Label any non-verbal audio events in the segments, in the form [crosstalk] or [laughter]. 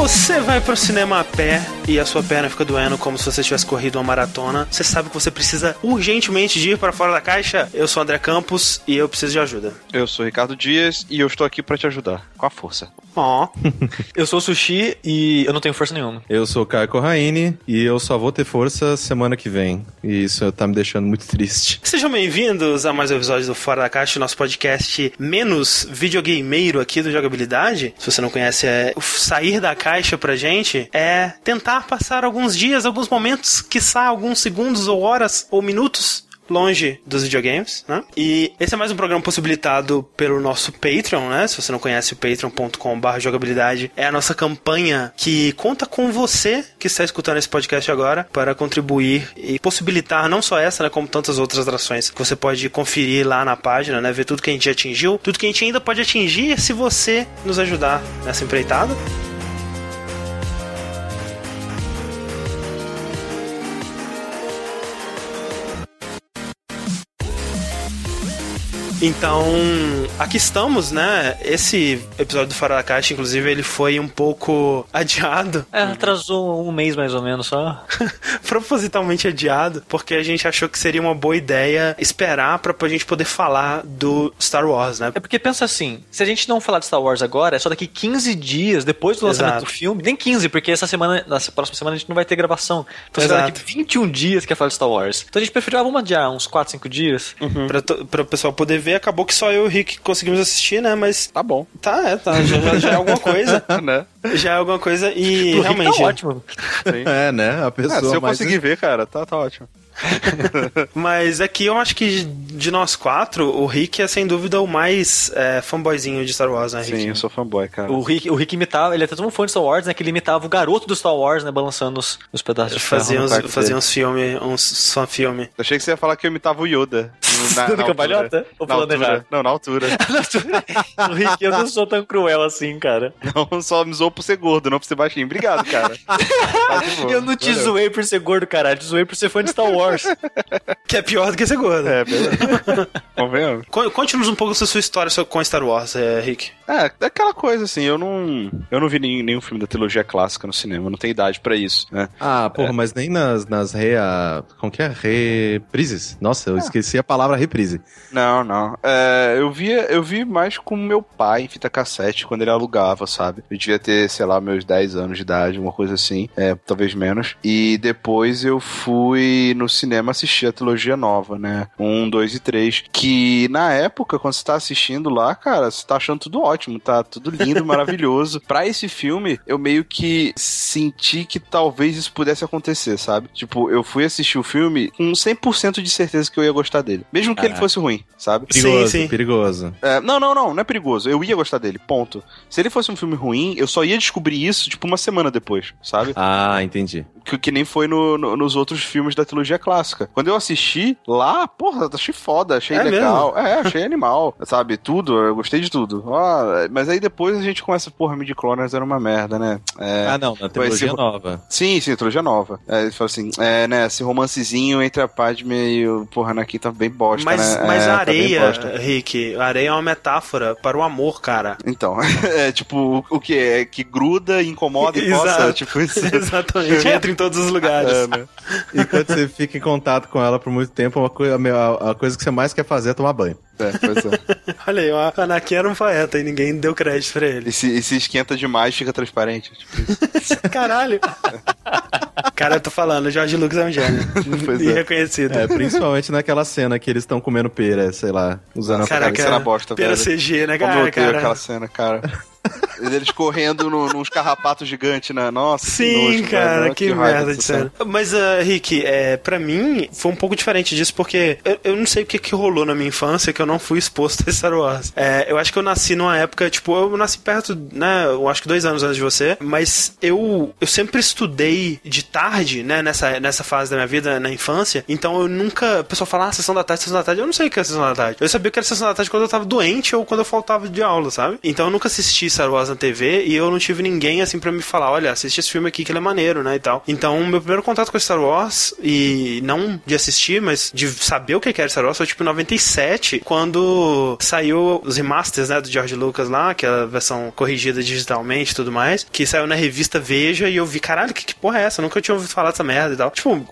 você vai pro cinema a pé e a sua perna fica doendo como se você tivesse corrido uma maratona, você sabe que você precisa urgentemente de ir para fora da caixa? Eu sou o André Campos e eu preciso de ajuda. Eu sou o Ricardo Dias e eu estou aqui para te ajudar, com a força. Ó. [laughs] Eu sou o Sushi e eu não tenho força nenhuma. Eu sou o Caio Corraine e eu só vou ter força semana que vem. E isso tá me deixando muito triste. Sejam bem-vindos a mais um episódio do Fora da Caixa, nosso podcast menos videogameiro aqui do Jogabilidade. Se você não conhece, é o sair da caixa pra gente é tentar passar alguns dias, alguns momentos, quiçá alguns segundos ou horas ou minutos longe dos videogames, né? E esse é mais um programa possibilitado pelo nosso Patreon, né? Se você não conhece o patreon.com.br jogabilidade, é a nossa campanha que conta com você que está escutando esse podcast agora para contribuir e possibilitar não só essa, né, como tantas outras atrações que você pode conferir lá na página, né? Ver tudo que a gente atingiu, tudo que a gente ainda pode atingir se você nos ajudar nessa empreitada. Então, aqui estamos, né? Esse episódio do Fora da Caixa, inclusive, ele foi um pouco [laughs] adiado. É, atrasou um mês mais ou menos só. [laughs] Propositalmente adiado, porque a gente achou que seria uma boa ideia esperar pra, pra gente poder falar do Star Wars, né? É porque pensa assim, se a gente não falar de Star Wars agora, é só daqui 15 dias depois do lançamento Exato. do filme. Nem 15, porque essa semana, na próxima semana a gente não vai ter gravação. Então será daqui 21 dias que é falar de Star Wars. Então a gente preferiu, ah, vamos adiar uns 4, 5 dias. Pra, to- pra o pessoal poder ver, acabou que só eu e o Rick conseguimos assistir, né? Mas Tá bom, tá, é, tá, já, já- já é alguma coisa. [laughs] né? Já é alguma coisa e Pro Rick realmente. tá ótimo. Sim. É, né? A pessoa Ah, se eu mais- conseguir ver, cara, tá, tá ótimo. [laughs] Mas aqui eu acho que de nós quatro, o Rick é sem dúvida o mais é, fanboyzinho de Star Wars, né, Rick? Sim, eu sou fanboy, cara. O Rick, o Rick imitava, ele é até tão fã de Star Wars, né? Que ele imitava o garoto do Star Wars, né? Balançando os, os pedaços de Fazia uns, fazia uns filmes, uns fan-filme. Eu achei que você ia falar que eu imitava o Yoda. [laughs] no- Na, Do na cambalhota? altura. Ou Na falando altura. errado? Não, [laughs] na altura. o Rick, eu não sou tão cruel assim, cara. Não, só me zoou por ser gordo, não por ser baixinho. Obrigado, cara. [laughs] Tá. Eu não te Valeu. zoei por ser gordo, caralho. Te zoei por ser fã de Star Wars. [laughs] Que é pior do que ser gordo. É, beleza. [laughs] Convenhamos. Conte-nos um pouco da sua história com Star Wars, é, Rick. É, é aquela coisa assim, eu não. Eu não vi nenhum, nenhum filme da trilogia clássica no cinema, eu não tenho idade pra isso, né? Ah, porra, mas nem nas, nas rea... Como que é? Reprises? Nossa, eu esqueci a palavra reprise. Não, não. É, eu via, eu vi mais com meu pai em fita cassete quando ele alugava, sabe? Eu devia ter, sei lá, meus 10 anos de idade, uma coisa assim, é, talvez menos. E depois eu fui no cinema assistir a trilogia nova, né? Um, dois e três. Que na época, quando você tá assistindo lá, cara, você tá achando tudo ótimo, tá tudo lindo, [laughs] maravilhoso. Pra esse filme, eu meio que senti que talvez isso pudesse acontecer, sabe? Tipo, eu fui assistir o filme com 100% de certeza que eu ia gostar dele. Mesmo que ele Caraca. fosse ruim, sabe? Perigoso, sim. perigoso. É, não, não, não, não é perigoso. Eu ia gostar dele, ponto. Se ele fosse um filme ruim, eu só ia descobrir isso, tipo, uma semana depois, sabe? Ah, entendi. Que, que nem foi no- no- nos outros filmes da trilogia clássica. Quando eu assisti lá, porra, achei foda, achei É legal. É, achei animal, [laughs] sabe? Tudo, eu gostei de tudo. Ah, mas aí depois a gente começa, porra, Mid Cloners era uma merda, né? É, Ah, não, na trilogia ser- nova. Sim, sim, trilogia nova. É, ele fala assim, é, né, esse romancezinho entre a Padme e o, porra, Anakin tá bem bosta, Mas, né? mas É, a tá bem areia, bosta. Rick, a areia é uma metáfora para o amor, cara. Então, [laughs] é tipo, o que? É que gruda, incomoda e [laughs] coça? Exato. Tipo isso. Exatamente, entra em todos os lugares. É, né? E quando você fica em contato com ela por muito tempo, uma coi- a, a- a coisa que você mais quer fazer é tomar banho. É, pois é. [laughs] Olha aí, o Anakin era um poeta e ninguém deu crédito pra ele. E se, e se esquenta demais, fica transparente. Tipo. [laughs] Caralho. Cara, eu tô falando, o George Lucas é um gênio. [laughs] Pois e é. reconhecido. É, principalmente naquela cena que eles estão comendo pera, sei lá, usando a Caraca, isso era bosta, pela velho. CG, né, Como eu cara? cara? aquela cena, cara. Eles correndo no, nos carrapatos gigantes, né? Nossa, que Sim, nojo, cara, que, raiva merda de cena. Mas, uh, Rick, é, pra mim, foi um pouco diferente disso, porque eu, eu não sei o que, que rolou na minha infância que eu não fui exposto a Star Wars. É, eu acho que eu nasci numa época, tipo, eu nasci perto, né, eu acho que dois anos antes de você, mas eu, eu sempre estudei de tarde, né, nessa, nessa fase da minha vida, na infância, então eu nunca, o pessoal fala, ah, sessão da tarde, sessão da tarde, eu não sei o que é sessão da tarde. Eu sabia que era sessão da tarde quando eu tava doente ou quando eu faltava de aula, sabe? Então eu nunca assisti Star Wars na TV e eu não tive ninguém assim para me falar, olha, assiste esse filme aqui que ele é maneiro, né, e tal. Então, meu primeiro contato com Star Wars e não de assistir, mas de saber o que era Star Wars foi tipo em 97, quando saiu os remasters, né, do George Lucas lá, que é a versão corrigida digitalmente e tudo mais, que saiu na revista Veja e eu vi, caralho, que, que porra é essa? Eu nunca tinha ouvido falar dessa merda e tal. Tipo,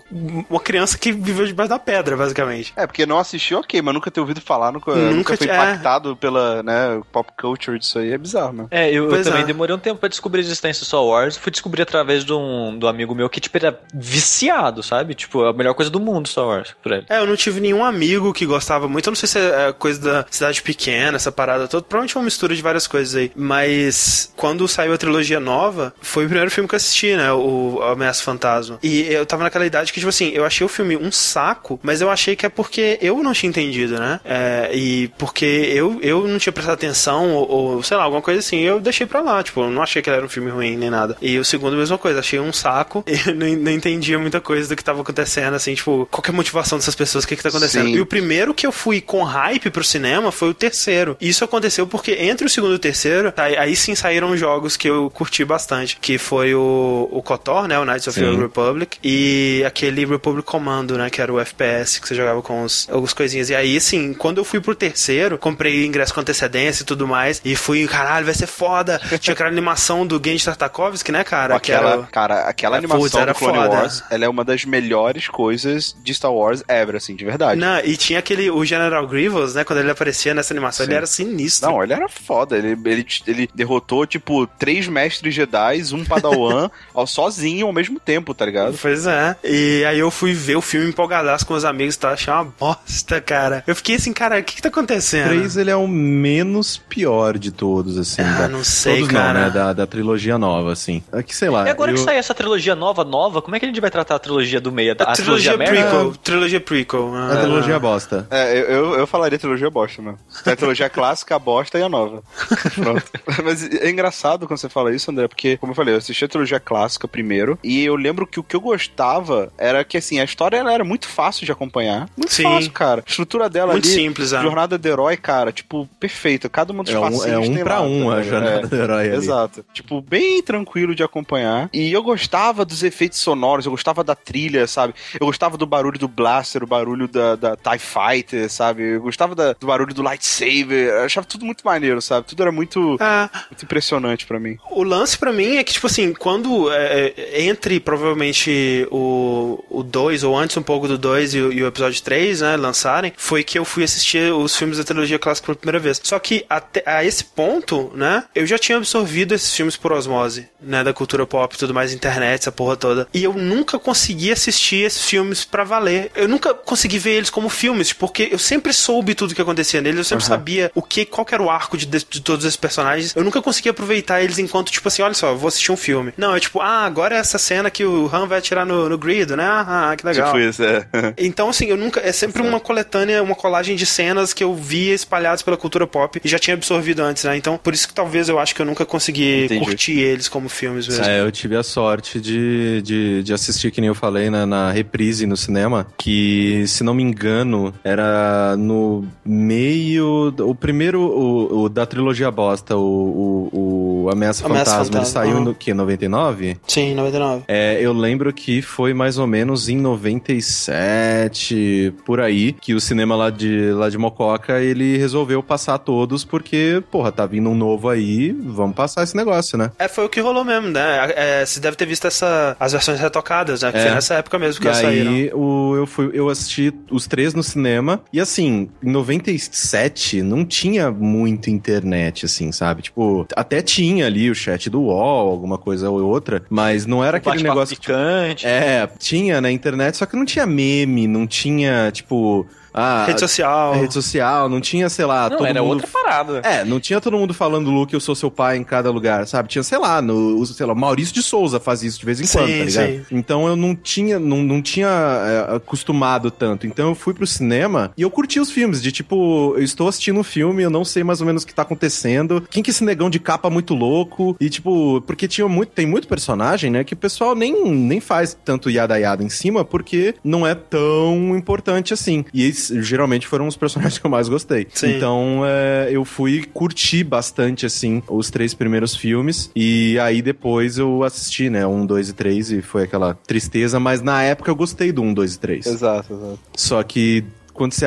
uma criança que viveu debaixo da pedra, basicamente. É, porque não assistiu, ok, mas nunca ter ouvido falar, nunca, nunca, nunca foi é. impactado pela, né, pop culture disso aí, é bizarro, né? É, eu, eu também é. demorei um tempo pra descobrir a existência do Star Wars, fui descobrir através de um, do amigo meu que, tipo, era viciado, sabe? Tipo, a melhor coisa do mundo, Star Wars, por ele. É, eu não tive nenhum amigo que gostava muito, eu não sei se é coisa da cidade pequena, essa parada toda, provavelmente é uma mistura de várias coisas aí, mas quando saiu a trilogia nova, foi o primeiro filme que eu assisti, né, o Ameaça Fantasma, e eu tava naquela idade que, tipo assim, eu achei o filme um saco, mas eu achei que é porque eu não tinha entendido, né, é, e porque eu, eu não tinha prestado atenção, ou, ou, sei lá, alguma coisa assim, eu deixei pra lá, tipo, eu não achei que ele era um filme ruim nem nada. E o segundo, mesma coisa, achei um saco, [laughs] e não, não entendia muita coisa do que tava acontecendo, assim, tipo, qual é a motivação dessas pessoas, o que que tá acontecendo. Sim. E o primeiro que eu fui com hype pro cinema foi o terceiro. E isso aconteceu porque entre o segundo e o terceiro, tá, aí sim saíram jogos que eu curti bastante, que foi o, o KOTOR, né, o Knights of the Republic, e aquele Republic Commando, né, que era o FPS que você jogava com os, algumas coisinhas. E aí, assim, quando eu fui pro terceiro, comprei ingresso com antecedência e tudo mais, e fui, caralho, vai ser foda. Tinha aquela animação do Genji Tartakovsky, né, cara? Aquela, era... cara, aquela é, animação Putz, do Clone foda. Wars, ela é uma das melhores coisas de Star Wars ever, assim, de verdade. Não, e tinha aquele, o General Grievous, né, quando ele aparecia nessa animação, Sim. ele era sinistro. Não, ele era foda, ele, ele, ele derrotou, tipo, três mestres Jedi, um padawan, [laughs] ao, sozinho ao mesmo tempo, tá ligado? Pois é. E aí eu fui ver o filme empolgadaço com os amigos, tá? Achei uma bosta, cara. Eu fiquei assim, cara, o que que tá acontecendo? O 3, ele é o menos pior de todos, assim. Ah, da, não sei, todos cara. Não, né? Da, da trilogia nova, assim. É que, sei lá. E agora eu... que sai essa trilogia nova, nova, como é que a gente vai tratar a trilogia do meio? A, a trilogia, trilogia prequel. Trilogia prequel. Ah. A trilogia bosta. É, eu, eu falaria trilogia bosta, mano. Tem a trilogia [laughs] clássica, a bosta e a nova. [laughs] Pronto. Mas é engraçado quando você fala isso, André, porque, como eu falei, eu assisti a trilogia clássica primeiro, e eu lembro que o que eu gostava era que, assim, a história ela era muito fácil de acompanhar. Muito Sim. fácil, cara. A estrutura dela muito ali. simples, é. Jornada do herói, cara, tipo, perfeita. Cada uma dos é um, é um pra lá, um a jornada é, do herói ali. Exato. Tipo, bem tranquilo de acompanhar. E eu gostava dos efeitos sonoros, eu gostava da trilha, sabe? Eu gostava do barulho do blaster, o barulho da, da TIE Fighter, sabe? Eu gostava da, do barulho do lightsaber. Eu achava tudo muito maneiro, sabe? Tudo era muito, ah, muito impressionante para mim. O lance para mim é que, tipo assim, quando é, é entre provavelmente o 2, ou antes um pouco do 2 e, e, o episódio 3, né, lançarem, foi que eu fui assistir os filmes da trilogia clássica pela primeira vez. Só que até, a esse ponto, né, eu já tinha absorvido esses filmes por osmose, né, da cultura pop e tudo mais, internet, essa porra toda. E eu nunca consegui assistir esses filmes para valer. Eu nunca consegui ver eles como filmes, porque eu sempre soube tudo que acontecia neles, eu sempre uhum. sabia o que, qual que era o arco de, de, de, todos esses personagens. Eu nunca consegui aproveitar eles enquanto, tipo assim, olha só, vou assistir um filme. Não, é tipo, ah, agora é essa cena que o Han vai atirar no, no grid, né? Ah, que legal. Tipo isso, é. [laughs] então, assim, eu nunca. É sempre uma coletânea, uma colagem de cenas que eu via espalhadas pela cultura pop e já tinha absorvido antes, né? Então, por isso que talvez eu acho que eu nunca consegui Entendi. curtir eles como filmes mesmo. É, eu tive a sorte de, de, de assistir, que nem eu falei, na, na reprise no cinema, que, se não me engano, era no meio. O primeiro, o, o da trilogia bosta, o, o, o Ameaça, Ameaça Fantasma, Fantasma, ele saiu uhum. no que? 99? Sim, 99. É, eu lembro que foi mais ou menos em 97, por aí, que o cinema lá de, lá de Mococa, ele resolveu passar todos, porque, porra, tá vindo um novo aí, vamos passar esse negócio, né? É, foi o que rolou mesmo, né? É, você deve ter visto essa, as versões retocadas, né? Que é. foi nessa época mesmo que e elas aí. O, eu, fui, eu assisti os três no cinema, e assim, em 97 não tinha muito internet, assim, sabe? Tipo, até tinha ali o chat do UOL, alguma coisa ou outra, mas não era aquele negócio. Picante. É, tinha na internet, só que não tinha meme, não tinha, tipo, ah, rede social. Rede social, não tinha, sei lá, não, todo era mundo... outra parada. É, não tinha todo mundo falando, Luke, eu sou seu pai em cada lugar, sabe? Tinha, sei lá, no, sei lá, Maurício de Souza faz isso de vez em sim, quando, tá ligado? Sim. Então eu não tinha, não, não tinha é, acostumado tanto. Então eu fui pro cinema e eu curti os filmes, de tipo, eu estou assistindo um filme, eu não sei mais ou menos o que tá acontecendo. Quem que é esse negão de capa muito louco? E tipo, porque tinha muito, tem muito personagem, né, que o pessoal nem, nem faz tanto yada yada em cima, porque não é tão importante assim. E geralmente foram os personagens que eu mais gostei. Sim. Então é, eu fui curtir bastante, assim, os três primeiros filmes. E aí depois eu assisti, né? Um, dois e três, e foi aquela tristeza, mas na época eu gostei do um, dois e três. Exato, exato. Só que quando você,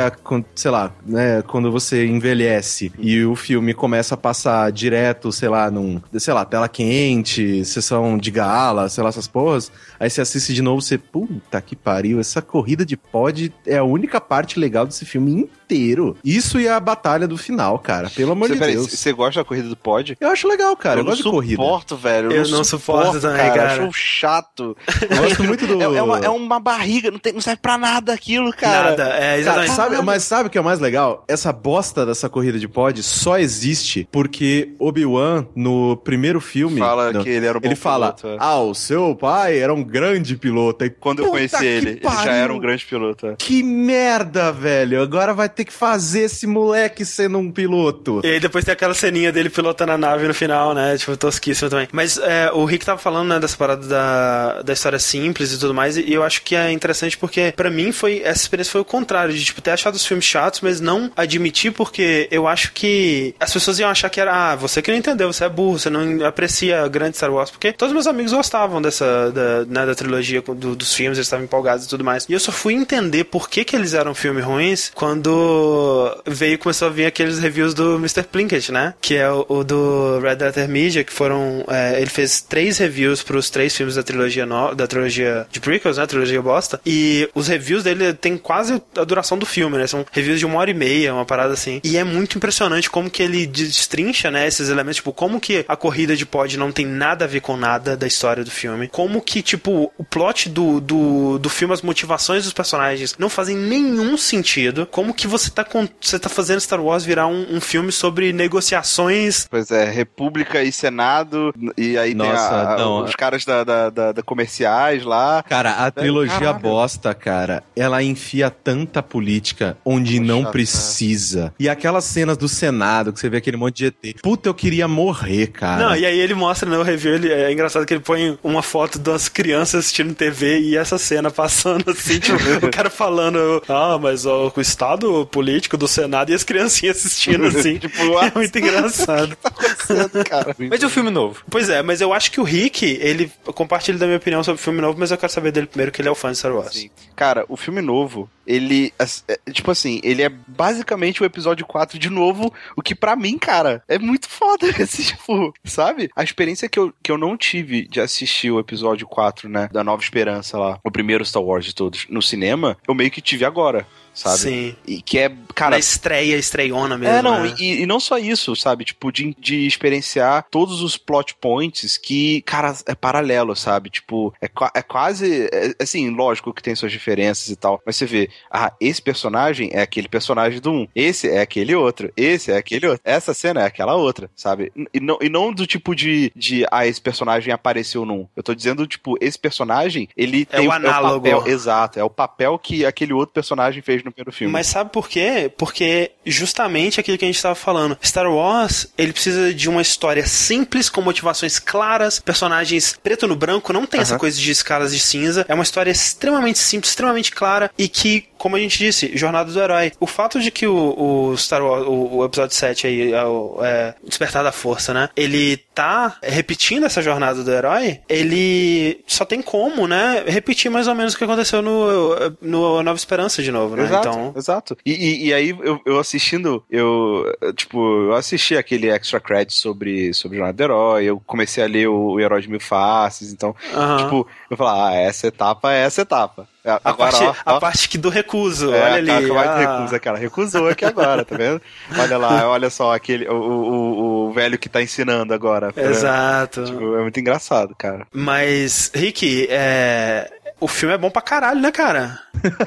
sei lá, né, quando você envelhece e o filme começa a passar direto, sei lá, num, sei lá, tela quente, sessão de gala, sei lá, essas porras, aí você assiste de novo, você, puta que pariu, essa corrida de pod é a única parte legal desse filme inteiro. Isso e a batalha do final, cara, pelo amor cê, de peraí, Deus. Você gosta da corrida do pod? Eu acho legal, cara, eu, eu gosto de corrida. Eu não suporto, velho. Eu, eu não, não suporto, também, cara. cara. Eu acho chato. Eu gosto muito do... [laughs] É, é, uma, é uma barriga, não, tem, não serve pra nada aquilo, cara. Nada, é, exatamente. Cara, sabe, mas sabe o que é mais legal? Essa bosta dessa corrida de pod só existe porque Obi-Wan, no primeiro filme. Fala que ele era um bom Ele fala: piloto, é. Ah, o seu pai era um grande piloto. E, Quando eu conheci ele, ele já era um grande piloto. É. Que merda, velho. Agora vai ter que fazer esse moleque sendo um piloto. E aí depois tem aquela ceninha dele pilotando a nave no final, né? Tipo, tosquíssimo também. Mas é, o Rick tava falando, né, dessa parada da, da história simples e tudo mais, e eu acho que é interessante porque, para mim, foi essa experiência foi o contrário, de, tipo, ter achado os filmes chatos, mas não admitir porque eu acho que as pessoas iam achar que era, ah, você que não entendeu, você é burro, você não aprecia grande Star Wars, porque todos meus amigos gostavam dessa, da, né, da trilogia do, dos filmes, eles estavam empolgados e tudo mais. E eu só fui entender por que que eles eram filmes ruins quando veio começou a vir aqueles reviews do Mr. Plinkett, né? Que é o, o do Red Letter Media, que foram, é, ele fez três reviews para os três filmes da trilogia no, da trilogia de prequels, né? Trilogia bosta. E os reviews dele tem quase a duração do filme, né? São reviews de uma hora e meia, uma parada assim. E é muito impressionante como que ele destrincha, né, esses elementos, tipo, como que a corrida de pod não tem nada a ver com nada da história do filme. Como que, tipo, o plot do, do, do filme, as motivações dos personagens não fazem nenhum sentido. Como que você tá, com, você tá fazendo Star Wars virar um, um filme sobre negociações. Pois é, República e Senado, e aí Nossa, tem a, a, não, os caras da, da, da, da comerciais lá. Cara, a trilogia Caraca. bosta, cara, ela enfia tanta política onde Poxa, não cara. precisa. E aquelas cenas do Senado, que você vê aquele monte de ET. Puta, eu queria morrer, cara. Não, e aí ele mostra no review, ele, é engraçado que ele põe uma foto das crianças assistindo TV e essa cena passando assim, tipo, o cara falando, ah, mas ó, o estado político do Senado e as criancinhas assistindo [laughs] assim. Tipo, é muito engraçado. [laughs] cara. [laughs] Mas e o filme novo? Pois é, mas eu acho que o Rick, ele compartilha da minha opinião sobre o filme novo, mas eu quero saber dele primeiro, que ele é o fã de Star Wars. Sim. Cara, o filme novo, ele. é, Tipo assim, ele é basicamente o episódio 4 de novo, o que pra mim, cara, é muito foda. [laughs] Esse, tipo, sabe? A experiência que eu, que eu não tive de assistir o episódio 4, né? Da Nova Esperança lá, o primeiro Star Wars de todos, no cinema, eu meio que tive agora. Sabe? Sim. E que é, cara, Na estreia, estreiona mesmo. é, não, né? e, e não só isso, sabe? Tipo, de, de experienciar todos os plot points que, cara, é paralelo, sabe? Tipo, é, é quase. é- assim, lógico que tem suas diferenças e tal, mas você vê, ah, esse personagem é aquele personagem do um, esse é aquele outro, esse é aquele outro, essa cena é aquela outra, sabe? E não, e não do tipo de, de, ah, esse personagem apareceu num. Eu tô dizendo, tipo, esse personagem, ele É tem o análogo. papel, exato, é o papel que aquele outro personagem fez no primeiro filme. Mas sabe por quê? Porque justamente aquilo que a gente estava falando. Star Wars, ele precisa de uma história simples, com motivações claras, personagens preto no branco, não tem essa coisa de escalas de cinza. É uma história extremamente simples, extremamente clara e que, como a gente disse, jornada do herói. O fato de que o, o Star Wars, o, o episódio 7 aí, é o é, Despertar da Força, né? Ele tá repetindo essa jornada do herói, ele só tem como, né? Repetir mais ou menos o que aconteceu no, no Nova Esperança de novo, né? Exato, Então. exato. E, e, e aí, eu, eu assistindo, eu, tipo, eu assisti aquele extra credit sobre, sobre Jornada do Herói, eu comecei a ler o, o Herói de Mil Faces, então, tipo, eu falava, ah, essa etapa é essa etapa. É, A, Agora, parte, ó, a ó, parte que do recuso, é, olha ali. a cara ah. recusa, cara, recusou aqui agora, tá vendo? Olha lá, [laughs] olha só, aquele, o, o, o velho que tá ensinando agora. tá? Exato. Tipo, é muito engraçado, cara. Mas, Rick, é... o filme é bom pra caralho, né, cara?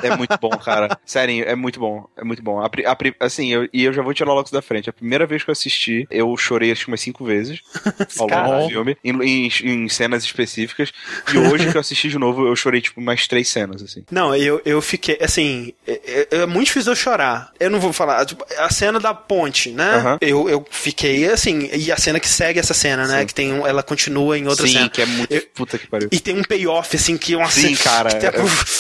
É muito bom, cara. [laughs] Sério, é muito bom. É muito bom. A a assim, eu, e eu já vou tirar logo isso da frente. A primeira vez que eu assisti, eu chorei acho que umas cinco vezes [laughs] ao longo do filme, em, em- em cenas específicas. E hoje que eu assisti de novo, eu chorei, tipo, mais três cenas, assim. Não, eu, eu fiquei, assim, é, é- é muito difícil eu chorar. Eu não vou falar, tipo, a cena da ponte, né? Aham. Eu, eu fiquei, assim, e a cena que segue essa cena, né? Sim. Que tem, ela continua em outra Sim, cena. que é muito. Eu- Puta que pariu. E tem um payoff, assim, que, nossa, Sim, cara,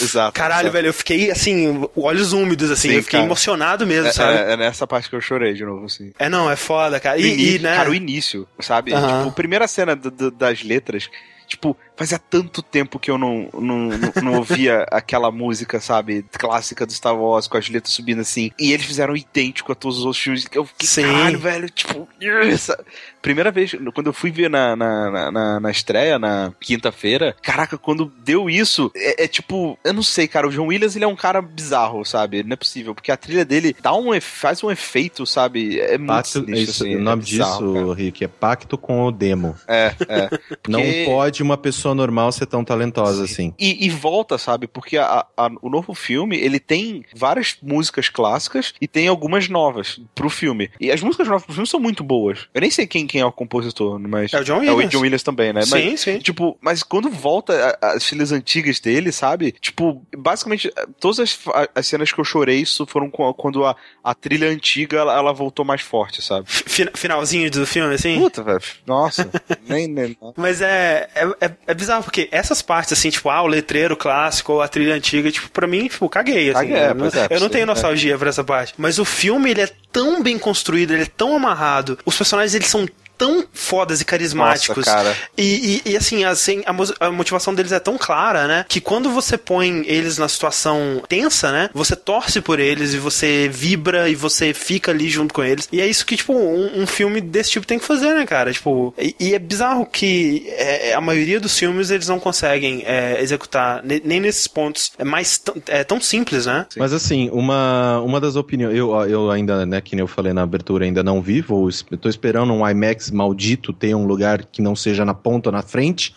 exato, Caralho, exato. velho, eu fiquei, assim, olhos úmidos, assim, Sim, eu fiquei cara. emocionado mesmo, É, sabe? é- é nessa parte que eu chorei de novo, assim. É, não, é foda, cara. E, início- e, né? Cara, o início, sabe? Tipo, a primeira cena do- do- das letras, tipo, fazia tanto tempo que eu não, não, não, não ouvia [laughs] aquela música, sabe? Clássica do Star Wars, com as letras subindo assim. E eles fizeram idêntico a todos os outros filmes. Eu fiquei, Sim. caralho, velho, tipo... essa- Primeira vez, quando eu fui ver na, na, na, na- estreia, na quinta-feira, caraca, quando deu isso, é, é tipo, eu não sei, cara, o John Williams, ele é um cara bizarro, sabe? Não é possível, porque a trilha dele dá um, faz um efeito, sabe? É muito Pacto, sinistro, é isso, assim, o nome é bizarro, disso, cara. Rick, é pacto com o demo. É, é. Não Porque- pode uma pessoa normal ser tão talentosa assim. E, e volta, sabe? Porque a- a- o novo filme, ele tem várias músicas clássicas e tem algumas novas pro filme. E as músicas novas pro filme são muito boas. Eu nem sei quem, quem é o compositor, mas... É o John É o Williams. John Williams também, né? Mas, Sim, sim. Tipo, mas quando volta a- as filhas antigas dele, sabe? Tipo, basicamente, todas as, as cenas que eu chorei isso foram quando a, a trilha antiga ela, ela voltou mais forte, sabe? Fi- Finalzinho do filme, assim. Puta, velho. Nossa. [laughs] nem, nem. Mas é, é, é, é bizarro, porque essas partes, assim, tipo, ah, o letreiro clássico ou a trilha antiga, tipo, pra mim, tipo, caguei, assim. Caguei, é, eu não, é, eu não tenho é. nostalgia pra essa parte. Mas o filme, ele é tão bem construído, ele é tão amarrado, os personagens, eles são tão fodas e carismáticos. Nossa, cara. E, e, e, assim, assim a, a motivação deles é tão clara, né? Que quando você põe eles na situação tensa, né? Você torce por eles e você vibra e você fica ali junto com eles. E é isso que, tipo, um, um filme desse tipo tem que fazer, né, cara? Tipo, e, e é bizarro que é, a maioria dos filmes eles não conseguem é, executar ne- nem nesses pontos é mais tão- é tão simples, né? Sim. Mas assim, uma, uma das opiniões. Eu, eu ainda, né, que nem eu falei na abertura, ainda não vi. Vou, eu tô esperando um IMAX maldito ter um lugar que não seja na ponta ou na frente,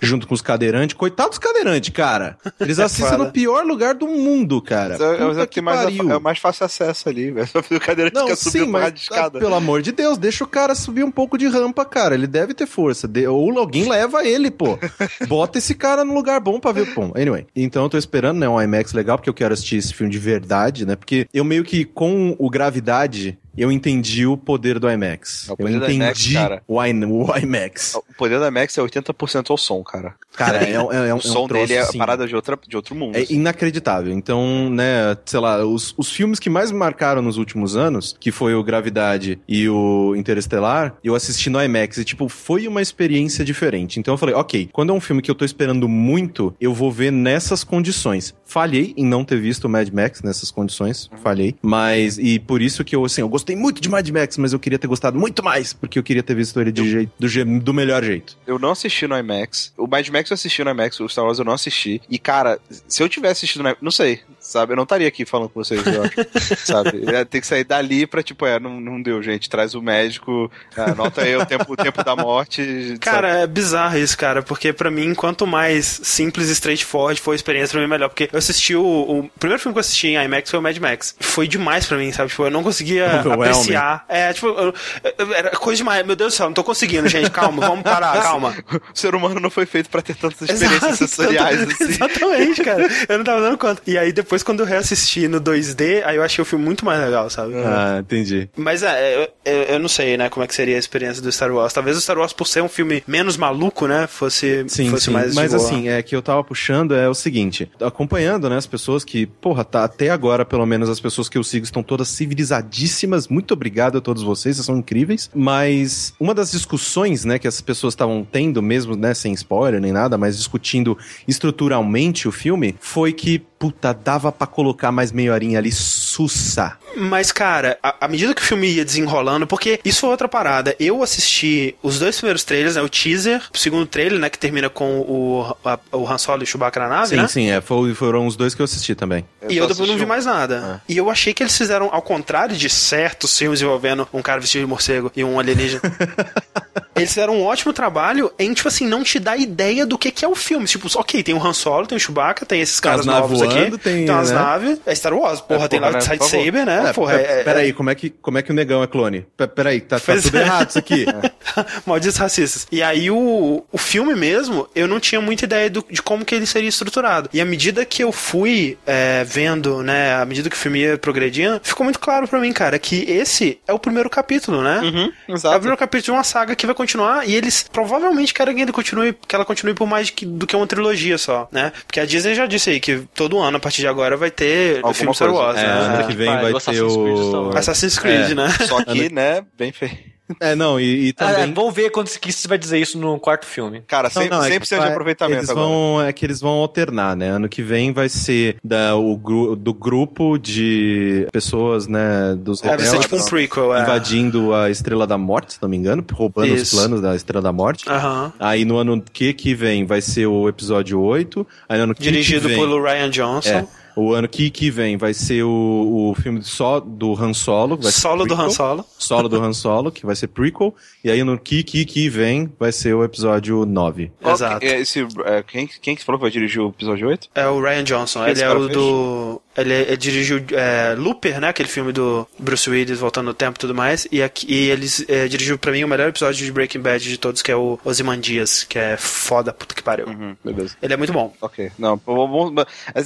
junto com os cadeirantes. Coitado dos cadeirantes, cara. Eles assistem foda. no pior lugar do mundo, cara. É, é, é, que mais, é o mais fácil acesso ali, [laughs] velho. Só o cadeira Não, fica sim, uma mas de escada. ah, pelo amor de Deus, deixa o cara subir um pouco de rampa, cara. Ele deve ter força. De- ou alguém leva ele, pô. [laughs] Bota esse cara no lugar bom pra ver. Bom, anyway. Então eu tô esperando, né, um IMAX legal, porque eu quero assistir esse filme de verdade, né? Porque eu meio que com o Gravidade. Eu entendi o poder do IMAX. É eu poder do entendi IMAX, o, I- o IMAX. O poder da Max é 80% ao som, cara. Cara, é, um- é, um- o é um som troço, dele é assim, parada de, outra, de outro mundo. é assim. inacreditável. Então, né, sei lá, os, os filmes que mais me marcaram nos últimos anos, que foi o Gravidade e o Interestelar, eu assisti no IMAX e, tipo, foi uma experiência diferente. Então eu falei, ok, quando é um filme que eu tô esperando muito, eu vou ver nessas condições. Falhei em não ter visto o Mad Max nessas condições, falhei. Mas, e por isso que eu, assim, eu gostei muito de Mad Max, mas eu queria ter gostado muito mais, porque eu queria ter visto ele de jeito, do, je- do melhor jeito. Eu não assisti no IMAX. O Mad Max eu assisti no IMAX, o Star Wars eu não assisti. E, cara, se eu tivesse assistido no IMAX, não sei, sabe? Eu não estaria aqui falando com vocês, eu acho. [laughs] sabe? Eu ia ter que sair dali pra, tipo, é, não, não deu, gente. Traz o médico, anota aí o tempo, o tempo da morte. Cara, é bizarro isso, cara, porque pra mim, quanto mais simples e straightforward foi a experiência, pra mim melhor. Porque eu assisti o, o primeiro filme que eu assisti em IMAX foi o Mad Max. Foi demais pra mim, sabe? Tipo, eu não conseguia [laughs] apreciar. É, tipo, eu- eu- era coisa demais. Meu Deus do céu, não tô conseguindo, gente. Calma, vamos parar, [laughs] calma. O ser humano não foi feito pra ter tantas experiências Exato, sensoriais assim. Exatamente, cara. Eu não tava dando conta. E aí, depois, quando eu reassisti no 2D, aí eu achei o filme muito mais legal, sabe? Ah, entendi. Mas é, eu, eu, não sei, né, como é que seria a experiência do Star Wars. Talvez o Star Wars, por ser um filme menos maluco, né, fosse, Sim, fosse sim. mais Mas assim, é que eu tava puxando é o seguinte, acompanhando, né, as pessoas que, porra, tá até agora, pelo menos as pessoas que eu sigo estão todas civilizadíssimas. Muito obrigado a todos vocês, vocês são incríveis. Mas uma das discussões, né, que as pessoas estavam tendo mesmo, né, sem spoiler nem nada, mas discutindo estruturalmente o filme, foi que puta, dava pra colocar mais meia horinha ali sussa. Mas, cara, à medida que o filme ia desenrolando, porque isso foi outra parada. Eu assisti os dois primeiros trailers, né? O teaser, o segundo trailer, né? Que termina com o, a- o Han Solo e o Chewbacca na nave, Sim, né? sim, é, foi- foram os dois que eu assisti também. E eu depois não vi mais nada. E eu achei que eles fizeram, ao contrário de certos filmes envolvendo um cara vestido de morcego e um alienígena. [laughs] eles fizeram um ótimo trabalho em, tipo assim, não te dar ideia do que, que é o filme. Tipo, ok, tem o Han Solo, tem o Chewbacca, tem esses caras As novos aqui. voando, tem, umas né? naves. É Star Wars, porra, É, tem porra, lá lightsaber, né? É, Porra, pe- é, peraí, como é, que, como é que o negão é clone? Pe- Peraí, tá, tá tudo é. errado isso aqui. [laughs] Malditos racistas. E aí o, o filme mesmo, eu não tinha muita ideia do- de como que ele seria estruturado. E à medida que eu fui é, vendo, né, à medida que o filme ia progredindo, ficou muito claro pra mim, cara, que esse é o primeiro capítulo, né? Uhum, É o exato. primeiro capítulo de uma saga que vai continuar e eles provavelmente querem que, ele continue, que ela continue por mais que- do que uma trilogia só, né? Porque a Disney já disse aí que todo ano, a partir de agora, vai ter o Alguma filme Star coisa. Wars, É, né? Ano que vem Vai, vai o ter Creed o... Assassin's Creed, É. né? Só [laughs] que, né, bem feio. É, não, e, e Ah, também... vamos ver quando que você vai dizer isso no quarto filme. Cara, 100%, Não, não, é que 100% de aproveitamento eles agora. vão, É que eles vão alternar, né? Ano que vem vai ser da, o, do grupo de pessoas, né, dos É, vai ser rebeldes tipo um prequel, é. invadindo a Estrela da Morte, se não me engano, roubando os Isso. planos da Estrela da Morte. Aham. Aí no ano que que vem vai ser o episódio 8. Aí no ano que Dirigido que vem, pelo Ryan Johnson. É, o ano que que vem vai ser o, o filme só do Han Solo. Vai ser Solo do. Han Solo. Solo do Han Solo, que vai ser prequel. E aí no que que que vem vai ser o episódio 9. Qual Exato. que é esse, é, quem, quem que falou que vai dirigir o episódio 8? É o Ryan Johnson. ele é o fez? do. Ele, ele dirigiu é, Looper, né? Aquele filme do Bruce Willis voltando no tempo e tudo mais. E, aqui, e eles é, dirigiu pra mim o melhor episódio de Breaking Bad de todos, que é o Ozymandias, que é foda, puta que pariu. Uhum, beleza. Ele é muito bom. Ok. Não,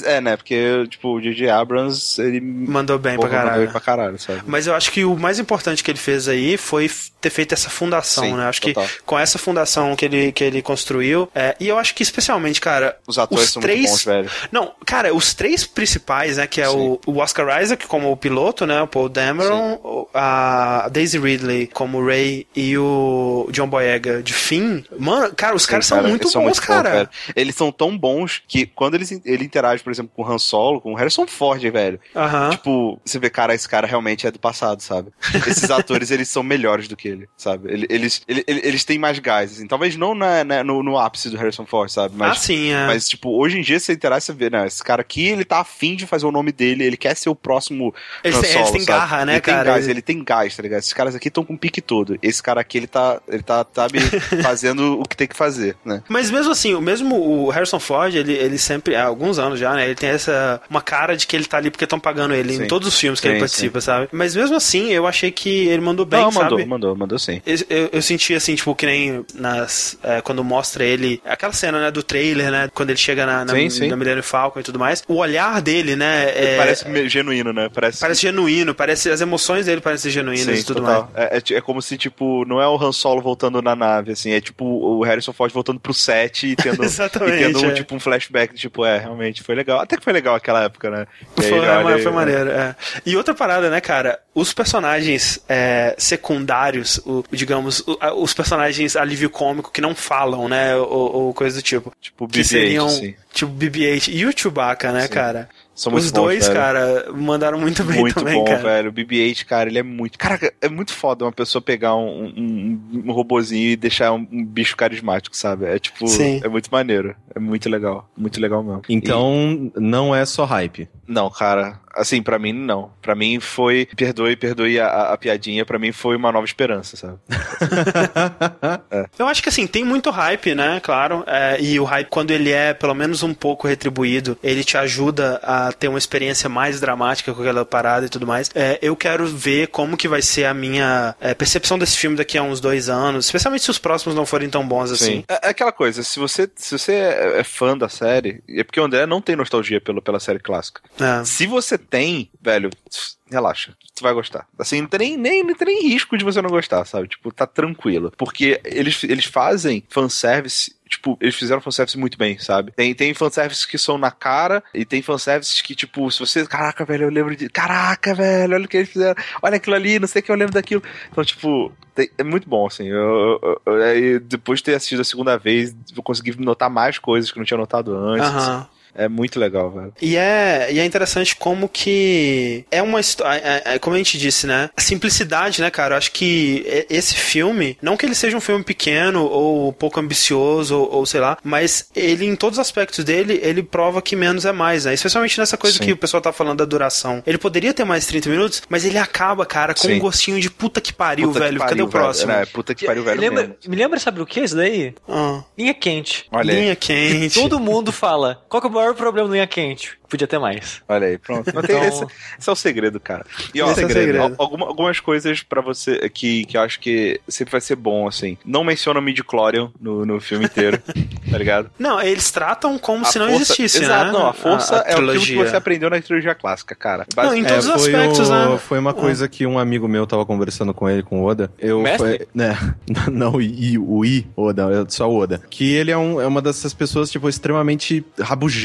é, né, porque, tipo, o J.J. Abrams, ele... Mandou bem porra, pra mandou caralho. bem pra caralho, sabe? Mas eu acho que o mais importante que ele fez aí foi ter feito essa fundação, Sim, né? Acho total. que com essa fundação que ele, que ele construiu. é, e eu acho que especialmente, cara. Os atores os são três, muito bons, velho. Não, cara, os três principais, né? Que é o, o Oscar Isaac como o piloto, né? O Paul Dameron, o- a Daisy Ridley como Ray e o John Boyega de Finn. Mano, cara, os caras Sim, são cara, muito eles são bons, muito cara. velho. Eles são tão bons que quando eles, ele interage, por exemplo, com o Han Solo, com o Harrison Ford, velho, Aham. Tipo, você vê, cara, esse cara realmente é do passado, sabe? Esses [laughs] atores, eles são melhores do que ele, sabe? Ele- Eles, ele- ele- eles têm mais gás, assim. Talvez não na, na- no, no ápice do Harrison Ford, sabe? Mas, ah, sim, é. mas, tipo, hoje em dia, você interage, você vê, né? Esse cara aqui, ele tá afim de fazer o nome dele, ele quer ser o próximo têm- eles Solo, têm sabe? garra, né, ele cara? Tem gás, ele tem gás, tá ligado? Esses caras aqui estão com o pique todo. Esse cara aqui, ele tá, ele tá, sabe, [laughs] fazendo o que tem que fazer, né? Mas mesmo assim, o mesmo o Harrison Ford, ele, ele sempre, há alguns anos já, né? Ele tem essa uma cara de que ele tá ali porque estão pagando ele Sim. em todos os filmes que Sim, ele participa, sabe? Mas mesmo assim, eu achei que ele mandou bem, não, sabe? mandou, mandou, mandou sim. Eu, eu, eu senti assim, tipo, que nem nas. é, quando mostra ele. Aquela cena, né, do trailer, né? Quando ele chega na, na, Sim, sim. na Millennium Falcon e tudo mais. O olhar dele, né? É- Parece me- genuíno, né? Parece, parece genuíno, parece. As emoções dele parecem genuínas e tudo total. mais. É, é é como se, tipo, não é o Han Solo voltando na nave, assim, é tipo o Harrison Ford voltando pro set e [laughs] tendo, e tendo é. tipo, um flashback, tipo, é, realmente foi legal. Até que foi legal aquela época, né? E aí, Foi, olha foi né? maneiro, é. E outra parada, né, cara? Os personagens é, secundários, o- digamos, o- os personagens alívio cômico que não falam, né? Ou, ou coisa do tipo. Tipo, que BB-8, seriam, assim. tipo, BB-8 e o Chewbacca, né, Sim. cara? São muito Os bons, dois, velho. cara, mandaram muito bem Muito também, bom, cara. velho. O BB-8, cara, ele é muito. Caraca, é muito foda uma pessoa pegar um, um, um robozinho e deixar um, um bicho carismático, sabe? É tipo. Sim. É muito maneiro. É muito legal. Muito legal mesmo. Então, não é só hype. Não, cara, assim, pra mim não. Pra mim foi, perdoe, perdoe a, a- piadinha, pra mim foi uma nova esperança, sabe? [laughs] Eu acho que assim, tem muito hype, né? Claro. é, e o hype, quando ele é pelo menos um pouco retribuído, ele te ajuda a ter uma experiência mais dramática com aquela parada e tudo mais. É, eu quero ver como que vai ser a minha é, percepção desse filme daqui a uns dois anos, especialmente se os próximos não forem tão bons assim. É, é aquela coisa, se você, se você é é fã da série, é porque o André não tem nostalgia pelo, pela série clássica. É. Se você tem, velho, relaxa, tu vai gostar. Assim, não tem nem, nem, não tem nem risco de você não gostar, sabe? Tipo, tá tranquilo. Porque eles, eles fazem fanservice tipo, eles fizeram fanservice muito bem, sabe? Tem, tem fanservice que são na cara e tem fanservice que, tipo, se você. Caraca, velho, eu lembro de. Caraca, velho, olha o que eles fizeram. Olha aquilo ali, não sei o que eu lembro daquilo. Então, tipo, tem- é muito bom, assim. Eu, eu- eu- aí depois de ter assistido a segunda vez, eu consegui notar mais coisas que eu não tinha notado antes. Aham. É muito legal, velho. E é, e é interessante como que é uma história, é, é, como a gente disse, né? A simplicidade, né, cara? Eu acho que esse filme, não que ele seja um filme pequeno ou pouco ambicioso ou, ou sei lá, mas ele em todos os aspectos dele, ele prova que menos é mais, né? Especialmente nessa coisa Sim. que o pessoal tá falando da duração. Ele poderia ter mais 30 minutos, mas ele acaba, cara, com Sim. um gostinho de puta que pariu, Puta que velho. pariu, Cadê o velho. próximo? É, puta que pariu, velho. lembra, mesmo. me lembra, sabe o que isso daí? Ah, Linha quente. Olha aí. linha quente. Todo mundo fala. Qual que é o maior problema do linha quente? podia ter mais. Olha aí, pronto. Então... Esse, esse, é o segredo, cara. E ó, esse é segredo. Alguma, algumas coisas para você que, que eu acho que sempre vai ser bom, assim. Não menciona o Midichlorian no, no filme inteiro, [laughs] tá ligado? Não, eles tratam como a se não força, existisse, exato, né? Não, a força a, a é o que você aprendeu na trilogia clássica, cara. Não, em todos é, os aspectos, o, né? Foi uma coisa que um amigo meu tava conversando com ele, com o Oda. Eu, foi, né, [laughs] não o I, o I, Oda, é só o Oda. Que ele é, um, é uma dessas pessoas, tipo, extremamente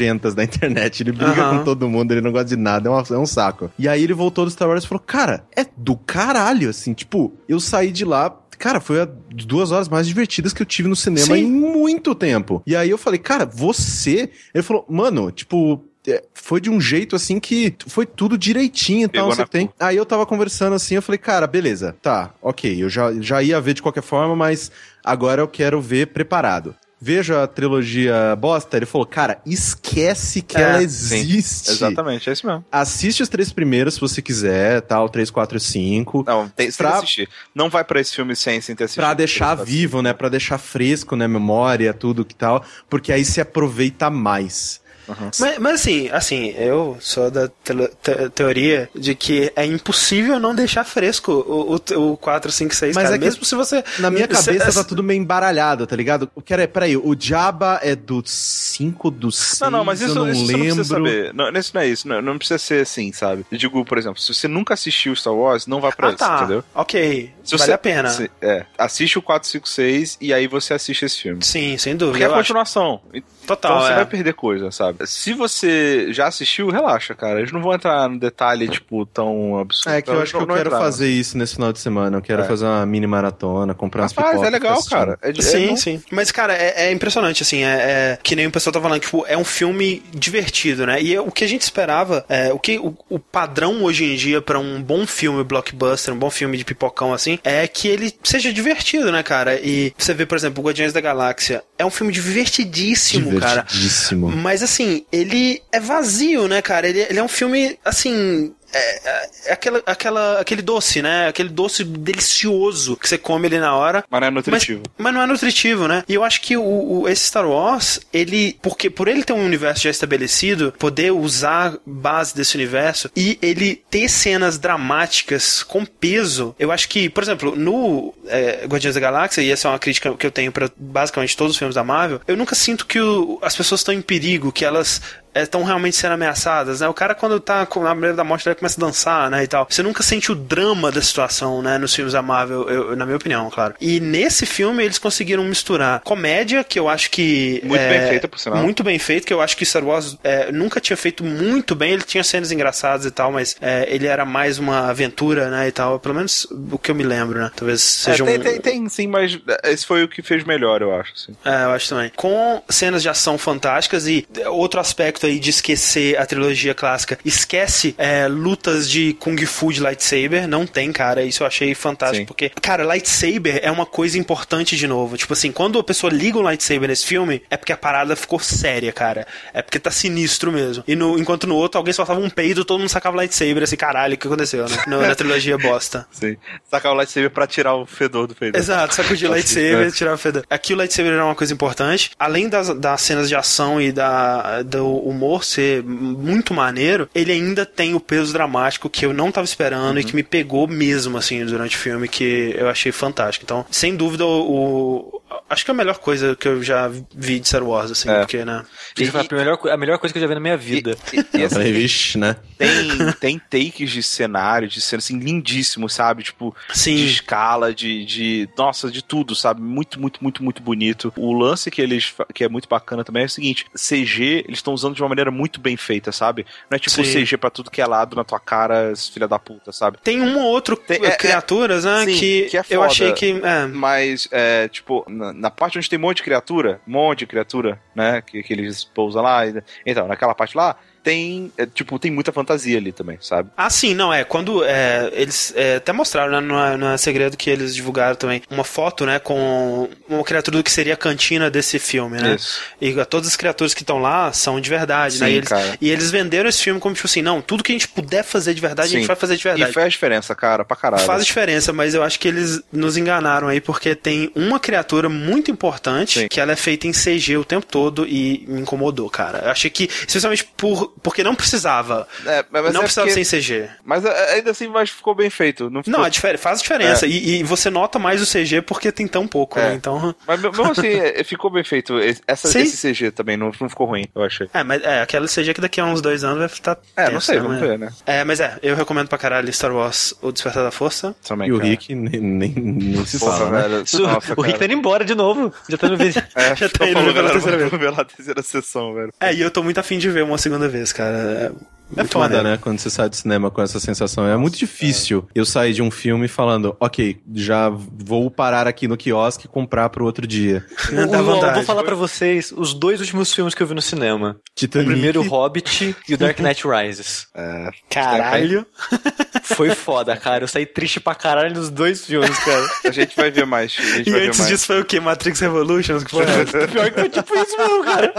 rabugentas da internet. Ele briga com todo mundo, ele não gosta de nada, é um, é um saco. E aí ele voltou do Star Wars e falou, cara, é do caralho, assim, tipo, eu saí de lá, Cara, foi a duas horas mais divertidas que eu tive no cinema Sim. em muito tempo. E aí eu falei, cara, você. Ele falou, mano, tipo, é, foi de um jeito assim que foi tudo direitinho e tal, você tem. Aí eu tava conversando assim, eu falei, cara, beleza, tá, ok, eu já, já ia ver de qualquer forma, mas agora eu quero ver preparado veja a trilogia bosta, ele falou, cara, esquece que é, ela existe. Sim, exatamente, é isso mesmo. Assiste os três primeiros se você quiser, tal, 3, 4 e 5. Não, tem, pra, que assistir. Não vai para esse filme sem, sem ter assistido. Pra deixar vivo, né, pra deixar fresco, né, memória, tudo que tal, porque aí se aproveita mais. Uhum. Mas, mas, assim, assim, eu sou da te te teoria de que é impossível não deixar fresco o, o, o 4, 5, 6, mas cara, é mesmo se você... Na minha cabeça tá tudo meio embaralhado, tá ligado? Quero, peraí, o Jabba é do 5, do 6, Não, não, mas isso, eu não isso lembro. não precisa saber. Não, isso não é isso, não, não, precisa ser assim, sabe? Eu digo, por exemplo, se você nunca assistiu Star Wars, não vá pra ah, isso, tá. entendeu? Ok, se vale você, a pena. Se, é, assiste o 4, 5, 6 e aí você assiste esse filme. Sim, sem dúvida. Porque é a continuação. Acho. Total, então você é. vai perder coisa, sabe? Se você já assistiu, relaxa, cara. Eles não vão entrar no detalhe, tipo, tão absurdo. É que eu acho que eu quero entrar, fazer isso nesse final de semana. Eu quero é. fazer uma mini maratona, comprar umas pipocas. é legal, cara. É, sim, é sim. Mas, cara, é, é impressionante, assim. É, é, que nem o pessoal tá falando, tipo, é um filme divertido, né? E o que a gente esperava, é, o que o, o padrão hoje em dia para um bom filme blockbuster, um bom filme de pipocão, assim, é que ele seja divertido, né, cara? E você vê, por exemplo, o Guardiões da Galáxia. É um filme divertidíssimo, divertidíssimo. cara. Mas, assim, ele é vazio, né, cara? Ele, ele é um filme, assim, é, é, é, aquela, aquela, aquele doce, né? Aquele doce delicioso que você come ali na hora. Mas não é nutritivo. Mas, mas não é nutritivo, né? E eu acho que o, o, esse Star Wars, ele. Porque por ele ter um universo já estabelecido, poder usar base desse universo e ele ter cenas dramáticas com peso, eu acho que, por exemplo, no é, Guardiões da Galáxia, e essa é uma crítica que eu tenho para basicamente todos os filmes da Marvel, eu nunca sinto que o, as pessoas estão em perigo, que elas estão é, realmente sendo ameaçadas, né? O cara, quando tá na beira da morte, ele começa a dançar, né? E tal. Você nunca sente o drama da situação, né? Nos filmes da Marvel, eu, na minha opinião, claro. E nesse filme, eles conseguiram misturar comédia, que eu acho que. Muito é, bem feita, por sinal. Muito bem feito, que eu acho que Star Wars é, nunca tinha feito muito bem. Ele tinha cenas engraçadas e tal, mas é, ele era mais uma aventura, né? E tal. Pelo menos o que eu me lembro, né? Talvez é, seja tem, um. Tem, tem, sim, mas esse foi o que fez melhor, eu acho. É, eu acho também. Com cenas de ação fantásticas e outro aspecto aí de esquecer a trilogia clássica, esquece é, lutas de Kung Fu de lightsaber. Não tem, cara. Isso eu achei fantástico. Sim. Porque, cara, lightsaber é uma coisa importante de novo. Tipo assim, quando a pessoa liga um lightsaber nesse filme, é porque a parada ficou séria, cara. É porque tá sinistro mesmo. E no, enquanto no outro, alguém soltava um peido, todo mundo sacava lightsaber. Assim, caralho, o que aconteceu, né? No, na trilogia bosta. [laughs] Sim. Sacava o lightsaber pra tirar o fedor do peido. Exato, sacudir o [laughs] lightsaber e tirar o fedor. Aqui o lightsaber era uma coisa importante. Além das, das cenas de ação e da, do humor ser muito maneiro, ele ainda tem o peso dramático que eu não tava esperando uhum. e que me pegou mesmo, assim, durante o filme, que eu achei fantástico. Então, sem dúvida, o, o acho que é a melhor coisa que eu já vi de Star Wars, assim, é. porque, né? E, e, a, melhor, a melhor coisa que eu já vi na minha vida. E, e, assim, Vixe, né? Tem, [laughs] tem takes de cenário, de cena, assim, lindíssimo, sabe? Tipo, Sim. de escala, de, de. Nossa, de tudo, sabe? Muito, muito, muito, muito bonito. O lance que eles. que é muito bacana também é o seguinte: CG, eles estão usando de uma maneira muito bem feita, sabe? Não é tipo Sim. CG pra tudo que é lado na tua cara, filha da puta, sabe? Tem um ou outro tem, é, criaturas, né? Sim, que, que é foda, eu achei que. É. Mas, é, tipo, na, na, parte onde tem um monte de criatura, um monte de criatura, né? Que, que eles pousam lá. Então, naquela parte lá, tem, é, tipo, tem muita fantasia ali também, sabe? Ah, sim, não, é. Quando é, eles é, até mostraram, né? Não é, é segredo que eles divulgaram também uma foto, né? Com uma criatura do que seria a cantina desse filme, né? Isso. E todas as criaturas que estão lá são de verdade, sim, né? E eles, cara. e eles venderam esse filme como, tipo assim, não, tudo que a gente puder fazer de verdade, sim. a gente vai fazer de verdade. E faz diferença, cara, pra caralho. Faz diferença, mas eu acho que eles nos enganaram aí, porque tem uma criatura muito importante sim. que ela é feita em CG o tempo todo e me incomodou, cara. Eu achei que, especialmente por porque não precisava. É, mas não é precisava porque- ser em CG. Mas é, ainda assim, mas ficou bem feito. Não, ficou... Não, é difer- faz diferença. E, e você nota mais o CG porque tem tão pouco, É. né? Então. Mas mesmo assim, [laughs] é, ficou bem feito. Esse- Essa, Sim. esse CG também não, não ficou ruim, eu achei. É, mas é, aquela CG que daqui a uns dois anos vai estar. É, não sei, né? vamos ver, né? É, mas é, eu recomendo pra caralho Star Wars O Despertar da Força. Também, E o cara. Rick nem, nem, nem se Porra, fala, né? velho. Nossa, o Rick tá cara. indo embora de novo. Já tá no [laughs] vídeo. É, Já tá indo pela terceira terceira sessão, velho. É, e eu tô muito afim de ver uma segunda vez, vez, cara. É muito foda, maneiro. né? Quando você sai do cinema com essa sensação. É muito difícil eu sair de um filme falando, ok, já vou parar aqui no quiosque e comprar pro outro dia. [laughs] Dá Eu vou- vontade. falar pra vocês os dois últimos filmes que eu vi no cinema. O Titanic. primeiro, o Hobbit e o Dark Knight Rises. É, Caralho. [laughs] Foi foda, cara. Eu saí triste pra caralho nos dois filmes, cara. a gente vai ver mais. A gente E vai ver antes mais. disso foi o quê? Matrix Revolutions? Que foi Pior que foi tipo isso mesmo, cara.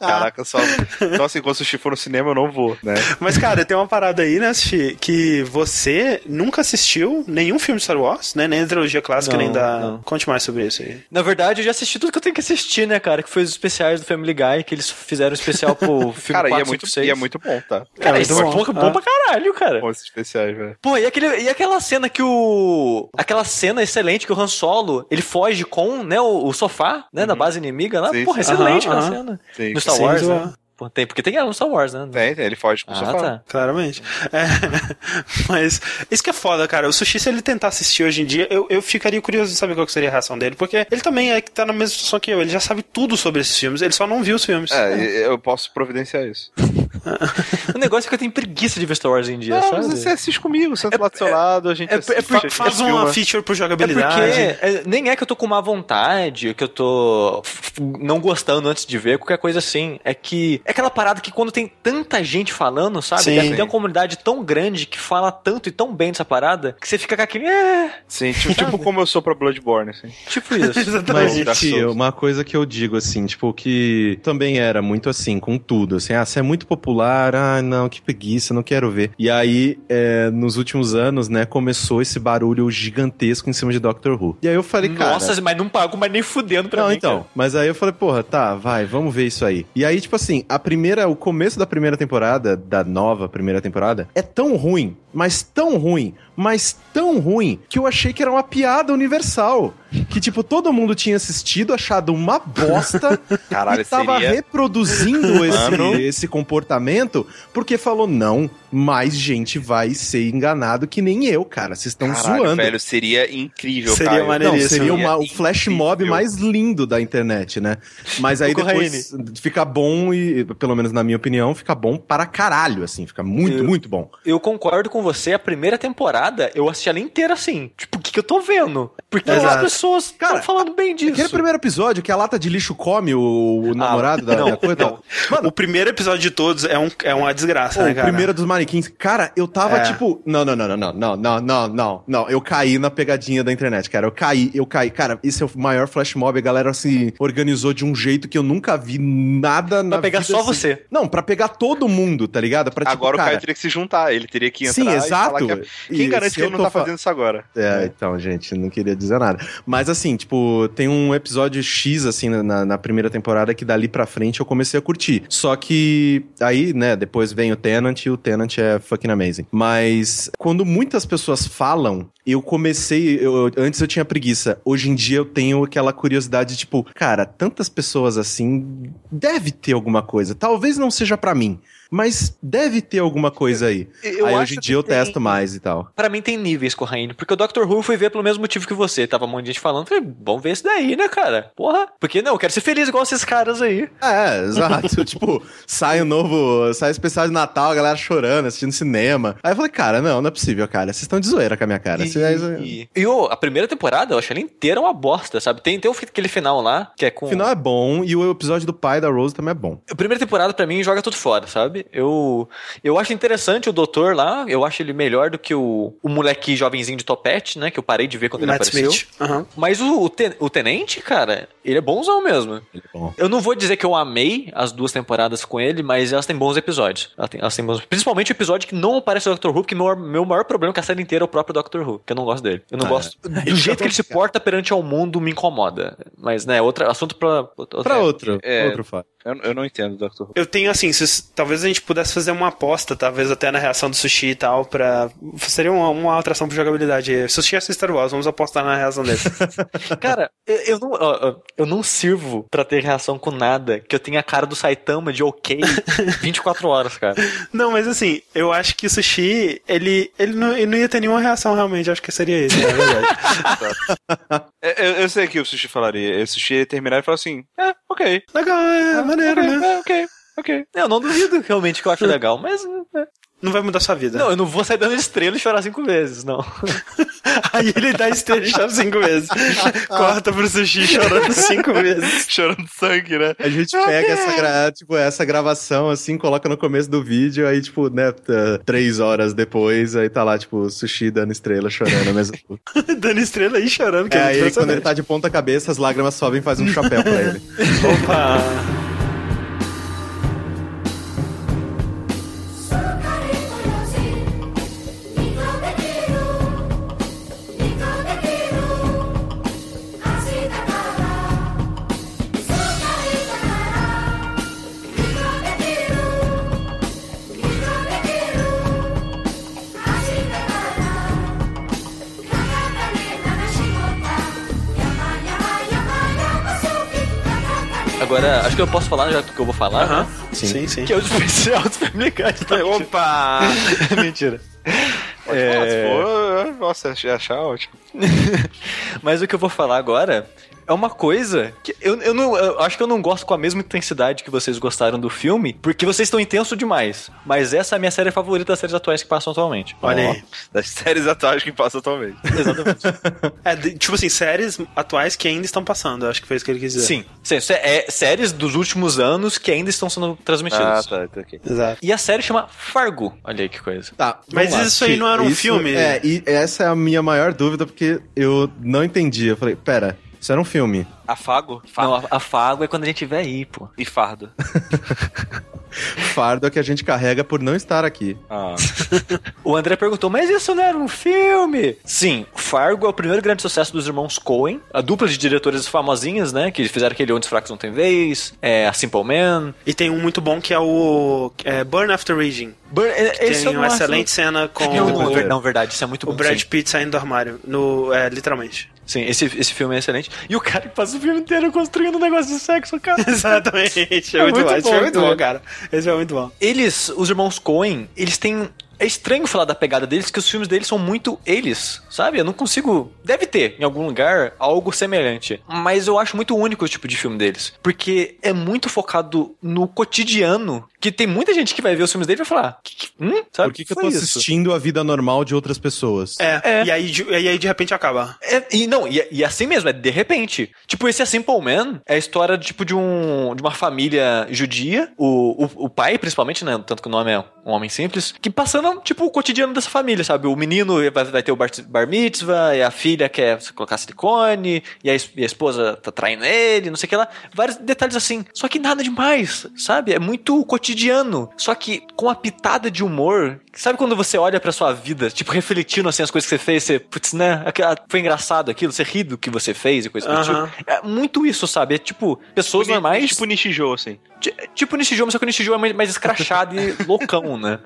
Caraca, só. Então, assim, quando o Sushi for no cinema, eu não vou, né? [laughs] Mas, cara, tem uma parada aí, né, Sushi, que você nunca assistiu nenhum filme de Star Wars, né? Nem a trilogia clássica, Não, nem da. não. Conte mais sobre isso aí. Na verdade, eu já assisti tudo que eu tenho que assistir, né, cara? Que foi os especiais do Family Guy, que eles fizeram um especial pro [laughs] filme Cara, 4, e é, 5, muito, 6. e é muito bom, tá? Cara, É isso é bom. bom, bom Ah. pra caralho, cara. Bom esses especiais, velho. Pô, e, aquele, e aquela cena que o. Aquela cena excelente que o Han Solo ele foge com né, o, o sofá, né, da base inimiga lá. Sim, Porra, sim. excelente Aham, aquela aham. cena. Sim. No Star Sim, Wars, do- né? Tem, porque tem ela no Star Wars, né? Tem, tem, ele foge com o Ah, sofá. tá. Claramente. É, [laughs] mas isso que é foda, cara. O Sushi, se ele tentar assistir hoje em dia, eu, eu ficaria curioso de saber qual que seria a reação dele. Porque ele também é que tá na mesma situação que eu. Ele já sabe tudo sobre esses filmes, ele só não viu os filmes. É, e- eu posso providenciar isso. [laughs] [laughs] O negócio é que eu tenho preguiça de ver Star Wars em dia, Não, sabe? mas você assiste comigo, senta lá do seu lado, a gente é- é assiste, gente Faz filma. uma feature pro É jogabilidade. porque é, nem é que eu tô com má vontade, que eu tô não gostando antes de ver, qualquer coisa assim. É que é aquela parada que quando tem tanta gente falando, sabe? Sim. Tem uma comunidade tão grande que fala tanto e tão bem dessa parada, que você fica com aquele. É, Sim, tipo, tipo [laughs] como eu sou pra Bloodborne, assim. tipo [laughs] isso. Mas, Exatamente. Tio, uma coisa que eu digo, assim, tipo, que também era muito assim, com tudo, assim, ah, você é muito popular, ah, não, que preguiça, não quero ver. E aí, é, nos últimos anos, né, começou esse barulho gigantesco em cima de Doctor Who. E aí eu falei, cara... Nossa, mas não pago mais nem fudendo pra não, mim. então. cara. Mas aí eu falei, porra, tá, vai, vamos ver isso aí. E aí, tipo assim, a primeira, o começo da primeira temporada, da nova primeira temporada, é tão ruim, mas tão ruim, mas tão ruim, que eu achei que era uma piada universal. Que, tipo, todo mundo tinha assistido, achado uma bosta, [laughs] Caralho, e tava seria- reproduzindo esse, esse comportamento, porque falou, não, mais gente vai ser enganado que nem eu, cara. Vocês estão zoando. velho, seria incrível, Seria maneiro. Não, seria uma- o flash mob mais lindo da internet, né? Mas aí depois fica bom e, pelo menos na minha opinião, fica bom para caralho, assim. Fica muito, Eu- muito bom. Eu concordo com você, a primeira temporada eu assisti ela inteira assim. Tipo, o que, que eu tô vendo? Porque Exato. as pessoas estão Cara, falando bem disso. Aquele primeiro episódio que a lata de lixo come o, o namorado da, Ah, não, da coisa. não. Mano, O primeiro episódio de todos é, um, é uma desgraça, Pô, né, o cara? primeiro dos manequins. Cara, eu tava É. tipo. Não, não, não, não, não, não, não, não, não, não. Eu caí na pegadinha da internet, cara. Eu caí, eu caí. Cara, esse é o maior flash mob. A galera se organizou de um jeito que eu nunca vi nada na Pra pegar vida só assim. você. Não, pra pegar todo mundo, tá ligado? Pra, tipo, Agora o cara, Caio teria que se juntar, ele teria que entrar Sim, exato. que é- Quem E garante que ele eu não tô tá fa- fazendo isso agora? É, então, gente, não queria dizer nada. Mas assim, tipo, tem um episódio X, assim, na, na primeira temporada que dali pra frente eu comecei a curtir. Só que aí, né, depois vem o Tenant e o Tenant é fucking amazing. Mas quando muitas pessoas falam, eu comecei. eu- antes eu tinha preguiça. Hoje em dia eu tenho aquela curiosidade, tipo, cara, tantas pessoas assim. Deve ter alguma coisa. Talvez não seja pra mim. Mas deve ter alguma coisa aí. Eu aí acho hoje em dia eu tem- testo mais e tal. Pra mim tem níveis, Corraine. Porque o Doctor Who eu fui ver pelo mesmo motivo que você. Tava um monte de gente falando. Falei, vamos ver isso daí, né, cara? Porra. Porque não, eu quero ser feliz igual esses caras aí. É, [laughs] exato. tipo, sai o novo. Sai o especial de Natal, a galera chorando, assistindo cinema. Aí eu falei, cara, não, não é possível, cara. Vocês estão de zoeira com a minha cara. Vocês- E, e ô, a primeira temporada, eu achei ela inteira uma bosta, sabe? Tem, tem aquele final lá, que é com. O final é bom e o episódio do pai da Rose também é bom. A primeira temporada, pra mim, joga tudo fora, sabe? Eu, eu acho interessante o doutor lá, eu acho ele melhor do que o, o moleque jovenzinho de topete, né? Que eu parei de ver quando ele Matt apareceu. Smith. Aham. Mas o, o, ten- o tenente, cara, ele é bonzão mesmo. Ele é bom. Eu não vou dizer que eu amei as duas temporadas com ele, mas elas têm bons episódios. Elas têm, elas têm bons, principalmente o episódio que não aparece o Dr. Who, porque meu, meu maior problema com a série inteira é o próprio Dr. Who, que eu não gosto dele. Eu não Ah, gosto. Do jeito que ele se porta perante ao mundo me incomoda. Mas, né, outro assunto pra. outra Pra outro, É. outro fato. Eu, eu não entendo, Dr. Eu tenho assim, se, talvez a gente pudesse fazer uma aposta, talvez até na reação do sushi e tal, pra. Seria uma, uma atração pra jogabilidade. Sushi é Star Wars, vamos apostar na reação dele. [laughs] Cara, eu, eu não, ó, eu não sirvo pra ter reação com nada que eu tenha a cara do Saitama de ok [laughs] 24 horas, cara. Não, mas assim, eu acho que o sushi, ele, ele, não, ele não ia ter nenhuma reação realmente, acho que seria isso, na verdade. [laughs] É, eu, eu sei que o Sushi falaria. O Sushi ia terminar e falar assim: é, ok. Legal, é maneiro, ok, né? É, ok, ok. Eu não duvido realmente que eu acho [laughs] legal, mas. é. Não vai mudar sua vida. Não, eu não vou sair dando estrela e chorar cinco vezes, não. [laughs] Aí ele dá estrela e chora cinco vezes. [laughs] Corta pro sushi chorando cinco vezes. [laughs] Chorando sangue, né? A gente pega essa, gra- tipo, essa gravação, assim, coloca no começo do vídeo, aí, tipo, né, três horas depois, aí tá lá, tipo, sushi dando estrela, chorando mesmo. Dando estrela e chorando, que É, é, aí quando ele tá de ponta cabeça, as lágrimas sobem e faz um chapéu pra ele. Opa!「eu posso falar já do que eu vou falar, Aham. né? Sim, sim. Que é o especial dos Family Guy. tá? Opa! [laughs] Mentira. Pode É. falar, se for, nossa, achar ótimo. [laughs] Mas o que eu vou falar agora é uma coisa que eu, eu não eu acho que eu não gosto com a mesma intensidade que vocês gostaram do filme, porque vocês estão intensos demais. Mas essa é a minha série favorita das séries atuais que passam atualmente. Olha aí. Das séries atuais que passam atualmente. Exatamente. [laughs] É, de- tipo assim, séries atuais que ainda estão passando, acho que foi isso que ele quis dizer. Sim, sim sé- é séries dos últimos anos que ainda estão sendo Ah, transmitidas. tá, tá ok. Exato. E a série chama Fargo. Olha aí que coisa. Tá, Mas lá. isso aí não era um Isso- filme? É, e essa é a minha maior dúvida, porque eu não entendi. Eu falei, pera, isso era um filme. Afago? Não, a, a Fargo é quando a gente vê aí, pô. E fardo. [laughs] Fardo é que a gente carrega por não estar aqui. Ah. [laughs] O André perguntou, mas isso não era um filme? Sim, Fargo é o primeiro grande sucesso dos irmãos Coen, a dupla de diretores famosinhas, né? Que fizeram aquele Onde os Fracos Não Tem Vez, é, a Simple Man. E tem um muito bom que é o é, Burn After Reading. Burn, é, esse Tem não uma excelente cena com Não, não, o, não, verdade, isso é muito bom. o Brad sim. Pitt saindo do armário. No, é, literalmente. Sim, esse, esse filme é excelente. E o cara que passa o filme inteiro construindo um negócio de sexo, cara. [laughs] Exatamente. É, É muito, muito bom. Esse bom, foi muito bom, cara. Esse foi muito bom. Eles, os irmãos Coen, eles têm. É estranho falar da pegada deles, que os filmes deles são muito eles, sabe? Eu não consigo. Deve ter, em algum lugar, algo semelhante. Mas eu acho muito único o tipo de filme deles. Porque é muito focado no cotidiano. Que tem muita gente que vai ver os filmes dele e vai falar: "Que- que- hum? Sabe? Por que, que eu tô isso?" assistindo a vida normal de outras pessoas? É, É. E, aí, de, e aí de repente acaba. É, e não, e, e assim mesmo, é de repente. Tipo, esse A Simple Man é a história tipo de um de uma família judia, o, o, o pai principalmente, né, tanto que o nome é um homem simples, que passando tipo o cotidiano dessa família, sabe? O menino vai, vai ter o bar, bar mitzvah, e a filha quer colocar silicone, e a, e a esposa tá traindo ele, não sei o que lá, vários detalhes assim. Só que nada demais, sabe? É muito cotidiano, só que com a pitada de humor. Sabe quando você olha pra sua vida, tipo, refletindo assim as coisas que você fez, você, putz, né? Foi engraçado aquilo, você ri do que você fez e coisa do Aham. tipo. É muito isso, sabe? É tipo, pessoas normais. Tipo Nishijou, assim. ti- Tipo Nishijou, só que o Nishijou é mais, mais escrachado e [laughs] loucão, né?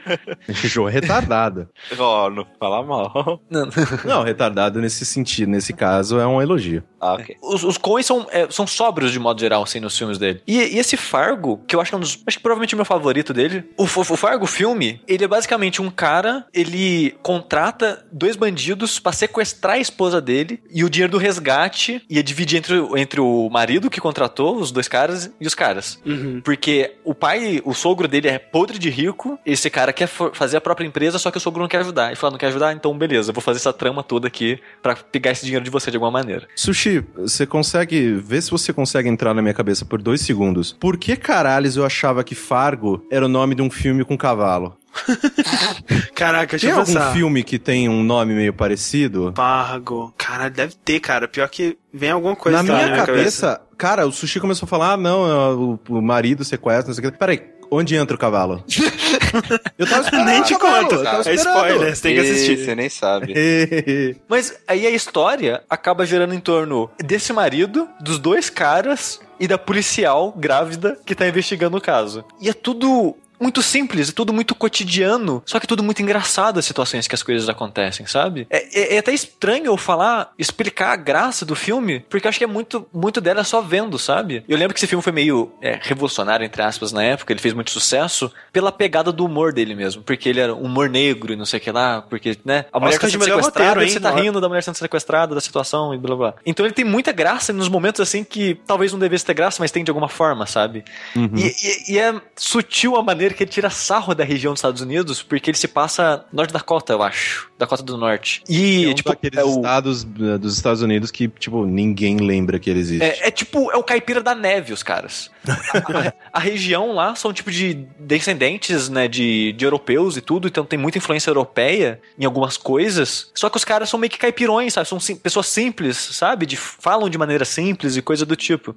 Jogo retardado. [laughs] Ó, não fala mal. Não. [laughs] Não, retardado nesse sentido, nesse caso, é um elogio. Ah, ok. Os, os são, é, são sóbrios de modo geral, assim, nos filmes dele. E, e esse Fargo, que eu acho que é um dos. Acho que provavelmente é o meu favorito dele. O, o, o Fargo filme, ele é basicamente um cara, ele contrata dois bandidos pra sequestrar a esposa dele e o dinheiro do resgate ia dividir entre, o- entre o marido que contratou, os dois caras, e os caras. Uhum. Porque o pai, o sogro dele é podre de rico, esse cara quer fazer a própria empresa, só que o sogro não quer ajudar. Ele fala, não quer ajudar? Então beleza, eu vou fazer essa trama toda aqui pra pegar esse dinheiro de você de alguma maneira. Sushi, você consegue. Vê se você consegue entrar na minha cabeça por dois segundos. Por que caralhos eu achava que Fargo era o nome de um filme com cavalo? [laughs] Caraca, deixa Tem eu algum pensar. filme que tem um nome meio parecido? Fargo. Cara, deve ter, cara. Pior que vem alguma coisa na minha cabeça, cara, o Sushi começou a falar: ah, não, é o, o marido sequestra, não sei o que. Peraí, onde entra o cavalo? [laughs] eu tava [laughs] esperando Nem te conto. É spoiler, você tem que assistir. Você nem sabe. [laughs] Mas aí a história acaba gerando em torno desse marido, dos dois caras e da policial grávida que tá investigando o caso. E é tudo muito simples, é tudo muito cotidiano, só que tudo muito engraçado as situações que as coisas acontecem, sabe? É, é- é até estranho eu falar, explicar a graça do filme, porque eu acho que é muito, muito dela só vendo, sabe? Eu lembro que esse filme foi meio é, revolucionário, entre aspas, na época, ele fez muito sucesso pela pegada do humor dele mesmo, porque ele era humor negro e não sei o que lá, porque, né, a mulher Oscar sendo sequestrada roteiro, hein? você tá rindo da mulher sendo sequestrada, da situação e blá blá. Então ele tem muita graça nos momentos assim que talvez não devesse ter graça, mas tem de alguma forma, sabe? E, e- e é sutil a maneira que ele tira sarro da região dos Estados Unidos, porque ele se passa Norte Dakota, eu acho. Dakota do Norte. E, É um tipo, daqueles é o. estados eh, dos Estados Unidos que, tipo, ninguém lembra que ele existe. É, é tipo, é o caipira da neve, os caras. A, a- a região lá são tipo de descendentes, né, de, de europeus e tudo, então tem muita influência europeia em algumas coisas. Só que os caras são meio que caipirões, sabe? São sim- pessoas simples, sabe? De, falam de maneira simples e coisa do tipo.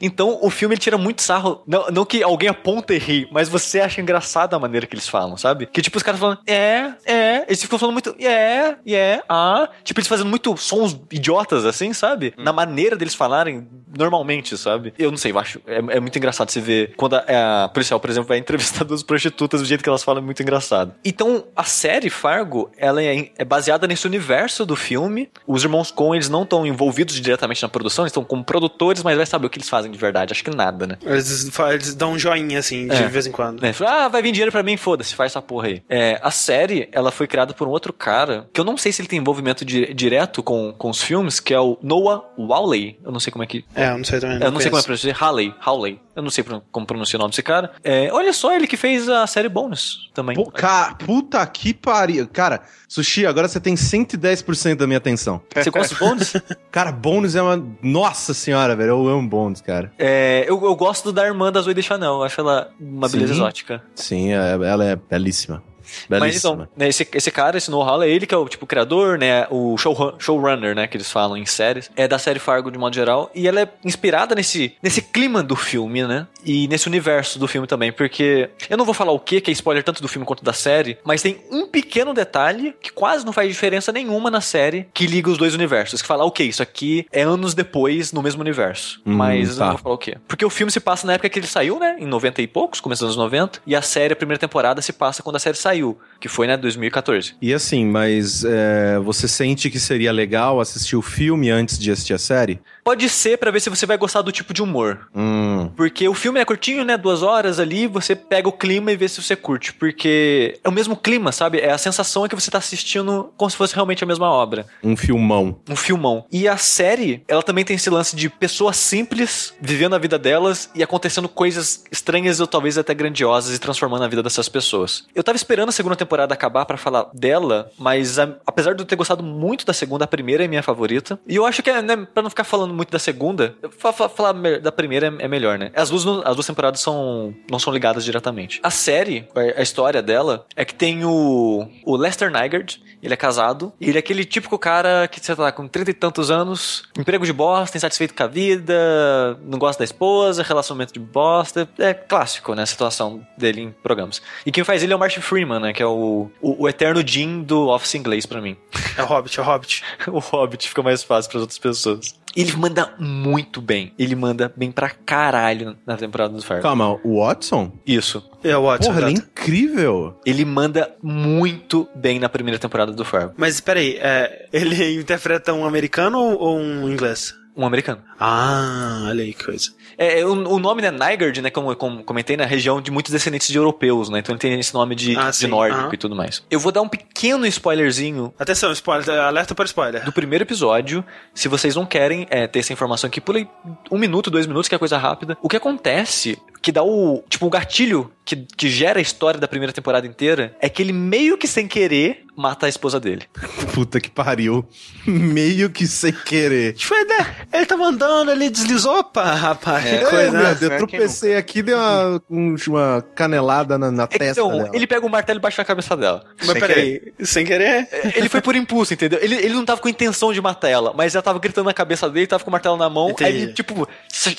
Então o filme ele tira muito sarro. Não, não que alguém aponta e ri, mas você acha engraçado a maneira que eles falam, sabe? Que tipo, os caras falando, é, é. Eles ficam falando muito, é, é, ah. Tipo, eles fazendo muito sons idiotas, assim, sabe? Na maneira deles falarem normalmente, sabe? Eu não sei, eu acho. É, é muito engraçado você ver quando a, a policial, por exemplo, vai entrevistar [laughs] duas prostitutas, do jeito que elas falam é muito engraçado. Então, a série Fargo, ela é, é baseada nesse universo do filme. Os irmãos Coen, eles não estão envolvidos diretamente na produção, eles estão como produtores, mas vai saber o que eles fazem de verdade. Acho que nada, né? Eles, eles dão um joinha, assim, de É. vez em quando. Né? Ah, vai vir dinheiro pra mim, foda-se, faz essa porra aí. É, a série, ela foi criada por um outro cara, que eu não sei se ele tem envolvimento di- direto com, com os filmes, que é o Noah Wawley. Eu não sei como é que... É, eu não sei também. eu não sei como é conheço. pronunciar. Hawley. Hawley. Eu não sei como pronunciar o nome desse cara. É, olha só, ele que fez a série Bonus também. Pô, ca- puta que pariu. Cara, Sushi, agora você tem 110% da minha atenção. Você gosta de Bonus? [laughs] Cara, bônus é uma. Nossa senhora, velho. Eu amo bônus, cara. É, eu, eu gosto da irmã da Zoe de Chanel. Eu acho ela uma Sim. beleza exótica. Sim, é- ela é belíssima. Mas Belíssima. então, né, esse, esse cara, esse Noah Hawley, ele que é o tipo criador, né? O show, showrunner, né? Que eles falam em séries. É da série Fargo de modo geral. E ela é inspirada nesse, nesse clima do filme, né? E nesse universo do filme também. Porque eu não vou falar o que, que é spoiler tanto do filme quanto da série. Mas tem um pequeno detalhe que quase não faz diferença nenhuma na série que liga os dois universos. Que fala, ok, isso aqui é anos depois no mesmo universo. Hum, mas eu tá. não vou falar o quê. Porque o filme se passa na época que ele saiu, né? Em 90 e poucos, começo dos anos 90. E a série, a primeira temporada, se passa quando a série saiu. Que foi, né? 2014. E assim, mas é, você sente que seria legal assistir o filme antes de assistir a série? Pode ser pra ver se você vai gostar do tipo de humor. Hum. Porque o filme é curtinho, né? Duas horas ali, você pega o clima e vê se você curte. Porque é o mesmo clima, sabe? É a sensação é que você tá assistindo como se fosse realmente a mesma obra. Um filmão. Um filmão. E a série, ela também tem esse lance de pessoas simples vivendo a vida delas e acontecendo coisas estranhas ou talvez até grandiosas e transformando a vida dessas pessoas. Eu tava esperando a segunda temporada acabar pra falar dela, mas a- apesar de eu ter gostado muito da segunda, a primeira é minha favorita. E eu acho que, né, pra não ficar falando muito da segunda, falar da primeira é, é melhor, né? As duas, as duas temporadas são, não são ligadas diretamente. A série, a história dela, é que tem o, o Lester Nygaard, ele é casado, e ele é aquele típico cara que, sei lá, com trinta e tantos anos, emprego de bosta, insatisfeito com a vida, não gosta da esposa, relacionamento de bosta. É clássico, né? A situação dele em programas. E quem faz ele é o Martin Freeman, né? Que é o, o, o eterno Jim do Office inglês pra mim. É o Hobbit, é o Hobbit. [laughs] o Hobbit fica mais fácil para outras pessoas. Ele manda muito bem. Ele manda bem pra caralho na temporada do Fargo. Calma, o Watson? Isso. É o Watson. Porra, ele é incrível. Ele manda muito bem na primeira temporada do Fargo. Mas peraí, é, ele [laughs] interpreta um americano ou um inglês? Um americano. Ah, olha aí que coisa. É, o, o nome, né, Nygaard, né, como, como comentei, na região de muitos descendentes de europeus, né? Então ele tem esse nome de, Ah, de nórdico aham. e tudo mais. Eu vou dar um pequeno spoilerzinho Atenção, spoiler, alerta para spoiler. do primeiro episódio. Se vocês não querem é, ter essa informação aqui, pulei um minuto, dois minutos, que é coisa rápida. O que acontece, que dá o. Tipo, o gatilho que, que gera a história da primeira temporada inteira, é que ele meio que sem querer mata a esposa dele. Puta que pariu. [laughs] Meio que sem querer. Tipo, ele, ele tava andando, ele deslizou, opa, rapaz, É, que É, coisa, né? Eu Né? tropecei aqui, dei uma, um- uma canelada na, na testa Então, dela. ele pega o martelo e bate na cabeça dela. Mas Sem peraí, sem querer? Ele foi por impulso, entendeu? Ele, ele não tava com intenção de matar ela, mas ela tava gritando na cabeça dele, tava com o martelo na mão. Entendi. Aí ele, tipo,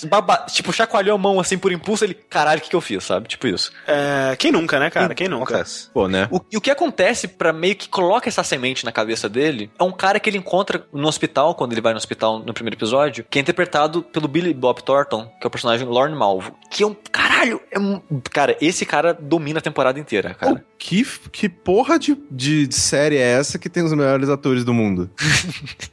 baba- tipo, chacoalhou a mão assim por impulso, ele ele, caralho, o que, que eu fiz, sabe? Tipo isso. É, quem nunca, né, cara? Quem nunca? Acontece. Pô, né? O, e o que acontece pra meio que coloca essa semente na cabeça dele é um cara que ele encontra no hospital, quando ele vai no hospital no primeiro episódio, que é interpretado pelo Billy Bob Thornton, que é o personagem Lorne Malvo. Que é um. Caralho! É um, cara, esse cara domina a temporada inteira, cara. Pô, que, que porra de, de série é essa que tem os melhores atores do mundo? [laughs]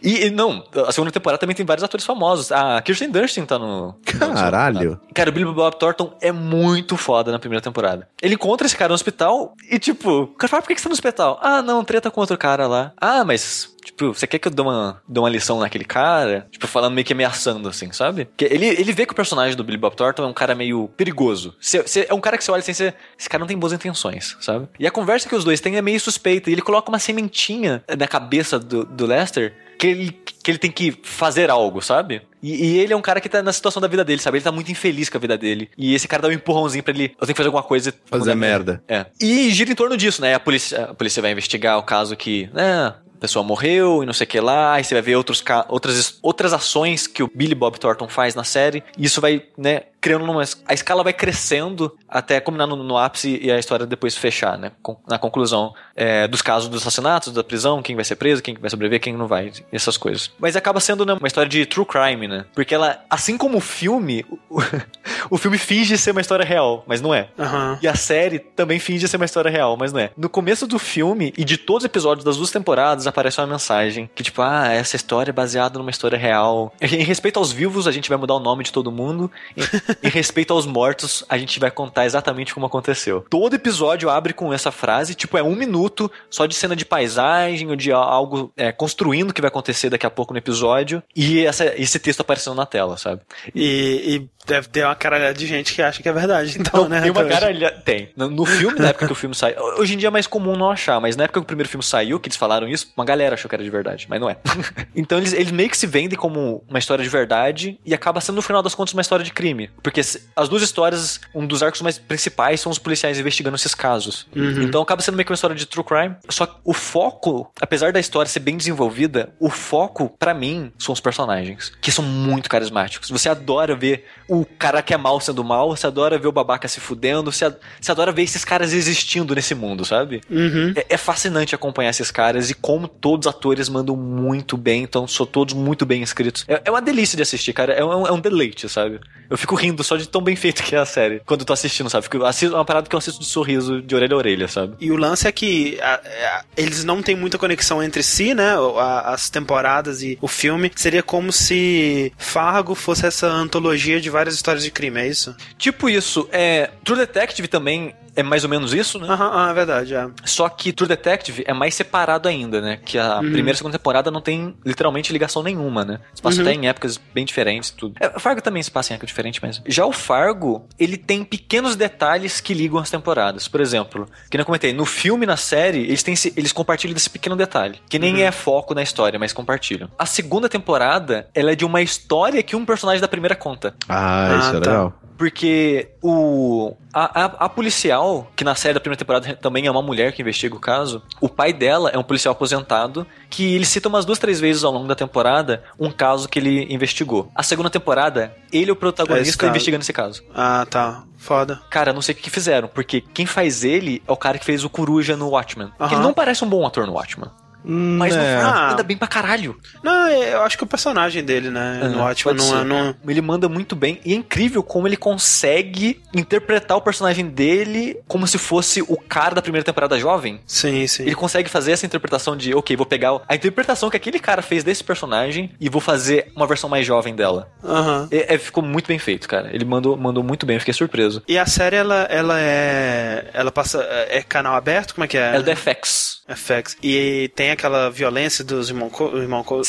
E, e não, a segunda temporada também tem vários atores famosos. A Kirsten Dunst tá no. Caralho. Cara, o Billy Bob Thornton é muito foda na primeira temporada. Ele encontra esse cara no hospital e, tipo, o cara fala, por que que você tá no hospital? Ah, não, treta com outro cara lá. Ah, mas, tipo, você quer que eu dê uma, dê uma lição naquele cara? Tipo, falando meio que ameaçando, assim, sabe? Porque ele, ele vê que o personagem do Billy Bob Thornton é um cara meio perigoso. Você- você- é um cara que você olha assim, você, esse cara não tem boas intenções, sabe? E a conversa que os dois têm é meio suspeita. E ele coloca uma sementinha na cabeça do, do Lester que ele, que ele tem que fazer algo, sabe? E, e ele é um cara que tá na situação da vida dele, sabe? Ele tá muito infeliz com a vida dele. E esse cara dá um empurrãozinho pra ele. Eu tenho que fazer alguma coisa. Fazer merda. É. E gira em torno disso, né? A polícia, a polícia vai investigar o caso que, né? A pessoa morreu e não sei o que lá, aí você vai ver outros, outras, outras ações que o Billy Bob Thornton faz na série, e isso vai, né, criando uma. A escala vai crescendo até combinar no, no ápice e a história depois fechar, né? com- na conclusão é, dos casos dos assassinatos, da prisão, quem vai ser preso, quem vai sobreviver, quem não vai, essas coisas. Mas acaba sendo né, uma história de true crime, né? Porque ela, assim como o filme, o, [laughs] o filme finge ser uma história real, mas não é. Aham. E a série também finge ser uma história real, mas não é. No começo do filme e de todos os episódios das duas temporadas aparece uma mensagem que, tipo, ah, essa história é baseada numa história real. Em respeito aos vivos, a gente vai mudar o nome de todo mundo. Em, [laughs] em respeito aos mortos, a gente vai contar exatamente como aconteceu. Todo episódio abre com essa frase, tipo, é um minuto só de cena de paisagem ou de algo é, construindo o que vai acontecer daqui a pouco no episódio. E essa- esse texto aparecendo na tela, sabe? E, e deve ter uma caralhada de gente que acha que é verdade, então, Não, né? tem uma até hoje. caralha... Tem. No, filme, na época que o filme saiu... Hoje em dia é mais comum não achar, mas na época que o primeiro filme saiu, que eles falaram isso, uma galera achou que era de verdade, mas não é. [laughs] então eles, eles meio que se vendem como uma história de verdade e acaba sendo, no final das contas, uma história de crime. Porque as duas histórias, um dos arcos mais principais são os policiais investigando esses casos. Então acaba sendo meio que uma história de true crime. Só que o foco, apesar da história ser bem desenvolvida, o foco, pra mim, são os personagens, que são muito carismáticos. Você adora ver o cara que é mal sendo mal, você adora ver o babaca se fudendo, você, você adora ver esses caras existindo nesse mundo, sabe? Uhum. É, é fascinante acompanhar esses caras e como todos os atores mandam muito bem, então são todos muito bem escritos. É, é uma delícia de assistir, cara. É um, é um deleite, sabe? Eu fico rindo só de tão bem feito que é a série. Quando eu tô assistindo, sabe? Fico- assisto- É uma parada que eu assisto de sorriso de orelha a orelha, sabe? E o lance é que a- a- eles não têm muita conexão entre si, né? O- a- as temporadas e o filme. Seria como se Fargo fosse essa antologia de várias histórias de crime, é isso? Tipo isso, é. True Detective também é mais ou menos isso, né? Aham, ah, é verdade, é. Só que True Detective é mais separado ainda, né? Que a primeira e segunda temporada não tem literalmente ligação nenhuma, né? Se passa até em épocas bem diferentes, tudo. É, o Fargo também se passa em época diferente, mas. Já o Fargo, ele tem pequenos detalhes que ligam as temporadas. Por exemplo, que nem eu comentei, no filme e na série, eles, têm, esse- eles compartilham desse pequeno detalhe. Que nem é foco na história, mas compartilham. A segunda temporada, ela é de uma história que um personagem da primeira conta. Ah, isso Ah, é tá. legal. Porque o. A, a, a policial, que na série da primeira temporada também é uma mulher que investiga o caso, o pai dela é um policial aposentado que ele cita umas duas, três vezes ao longo da temporada um caso que ele investigou. A segunda temporada, ele é o protagonista caso. investigando esse caso. Ah, tá. Foda. Cara, não sei o que, fizeram, porque quem faz ele é o cara que fez o Coruja no Watchmen. Aham. Ele não parece um bom ator no Watchmen. Mas no é. Fargo Ah. anda bem pra caralho. Não, é- eu acho que o personagem dele, né? no Ah, Watchmen não, é- não. Ele manda muito bem. E é incrível como ele consegue interpretar o personagem dele como se fosse o cara da primeira temporada jovem. Sim, sim. Ele consegue fazer essa interpretação de, ok, vou pegar a interpretação que aquele cara fez desse personagem e vou fazer uma versão mais jovem dela. Aham. É, é, ficou muito bem feito, cara. Ele mandou, mandou muito bem, eu fiquei surpreso. E a série, ela, ela é. Ela passa. É canal aberto? Como é que é? É do FX. FX. E tem aquela violência dos, irmão, Co- irmão Co-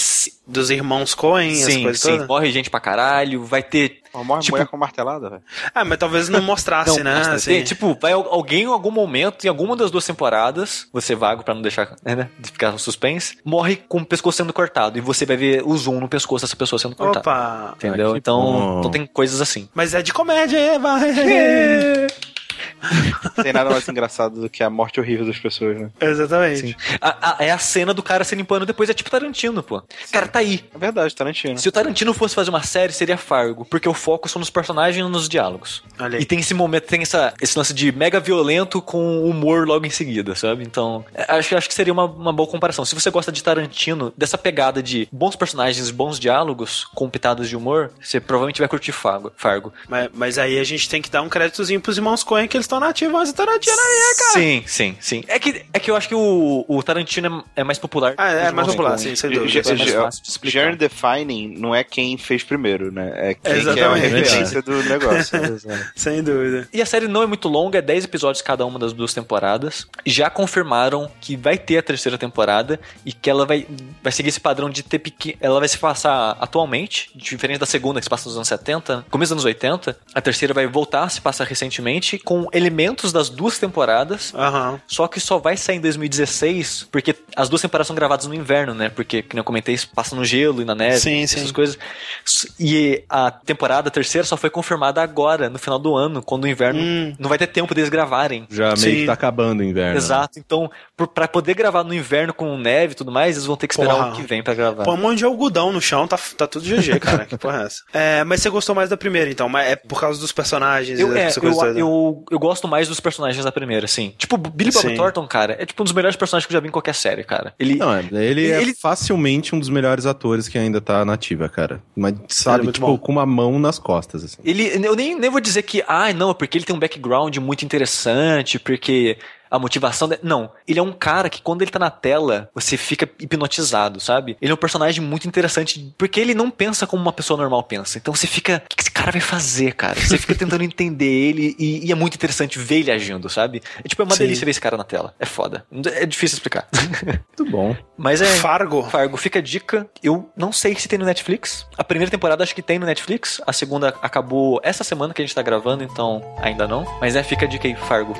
dos irmãos Coen, as Sim, coisas sim. todas? Morre gente pra caralho, vai ter. Morre Tipo- mulher com martelada, velho. Ah, mas talvez não mostrasse, Não, né? basta Assim. ter, tipo, vai al- alguém em algum momento, em alguma das duas temporadas, você vago pra não deixar, né, de ficar no suspense, morre com o pescoço sendo cortado. E você vai ver o zoom no pescoço dessa pessoa sendo cortada. Opa! Entendeu? que Então, bom. então tem coisas assim. Mas é de comédia, é, vai! [laughs] [laughs] Tem nada mais engraçado do que a morte horrível das pessoas, né? Exatamente. A- a- é a cena do cara se limpando depois, é tipo Tarantino, pô. Cara, tá aí. É verdade, Tarantino. Se o Tarantino fosse fazer uma série, seria Fargo, porque o foco são nos personagens e nos diálogos. Olha aí. E tem esse momento, tem essa, esse lance de mega violento com humor logo em seguida, sabe? Então, é, acho, que- acho que seria uma, uma boa comparação. Se você gosta de Tarantino, dessa pegada de bons personagens, bons diálogos, com pitadas de humor, você provavelmente vai curtir Fargo. Fargo. Mas, mas aí a gente tem que dar um créditozinho pros irmãos Coen que eles estão nativos antes do Tarantino aí, cara. Sim, sim, sim. É que, é que eu acho que o, o Tarantino é, é mais popular. Ah, é Os mais popular, sim, sem dúvida. é mais ge- fácil de explicar. Genre defining não é quem fez primeiro, né? É quem que é a Exatamente. referência do negócio. [laughs] Sem dúvida. E a série não é muito longa, é 10 episódios cada uma das duas temporadas. Já confirmaram que vai ter a terceira temporada e que ela vai, vai seguir esse padrão de ter pequeno. Ela vai se passar atualmente, diferente da segunda que se passa nos anos 70, começo dos anos 80. A terceira vai voltar a se passar recentemente com elementos das duas temporadas. Aham. Só que só vai sair em 2016, porque as duas temporadas são gravadas no inverno, né? Porque, como eu comentei, isso passa no gelo e na neve, Sim, essas sim. coisas. E a temporada a terceira só foi confirmada agora, no final do ano, quando o inverno Hum. não vai ter tempo deles gravarem. Já meio Sim. que tá acabando o inverno. Exato. Então, pra poder gravar no inverno com neve e tudo mais, eles vão ter que esperar o Porra. ano que vem pra gravar. Põe um monte de algodão no chão, tá, tá tudo GG, [laughs] cara. que porra é essa? É, mas você gostou mais da primeira, então? Mas é por causa dos personagens Eu, e é, eu, toda? eu, eu gosto mais dos personagens da primeira, sim. Tipo, Billy Bob Sim. Thornton, cara, é tipo um dos melhores personagens que eu já vi em qualquer série, cara. Ele, Não, é, ele, é Ele- facilmente um dos melhores atores que ainda tá nativa, cara. Mas, Ele é sabe, muito tipo, bom. com uma mão nas costas, assim. Ele, eu nem, nem vou dizer que, ah, não, porque ele tem um background muito interessante, porque a motivação. De... Não, ele é um cara que quando ele tá na tela, você fica hipnotizado, sabe? Ele é um personagem muito interessante, porque ele não pensa como uma pessoa normal pensa. Então você fica, o que esse cara vai fazer, cara? Você fica tentando [laughs] entender ele e, e é muito interessante ver ele agindo, sabe? É tipo, é uma Sim. delícia ver esse cara na tela. É foda. É difícil explicar. [laughs] Muito bom. Mas é. Fargo. Fargo, fica a dica. Eu não sei se tem no Netflix. A primeira temporada acho que tem no Netflix. A segunda acabou essa semana que a gente tá gravando, então ainda não. Mas é, fica a dica aí, Fargo.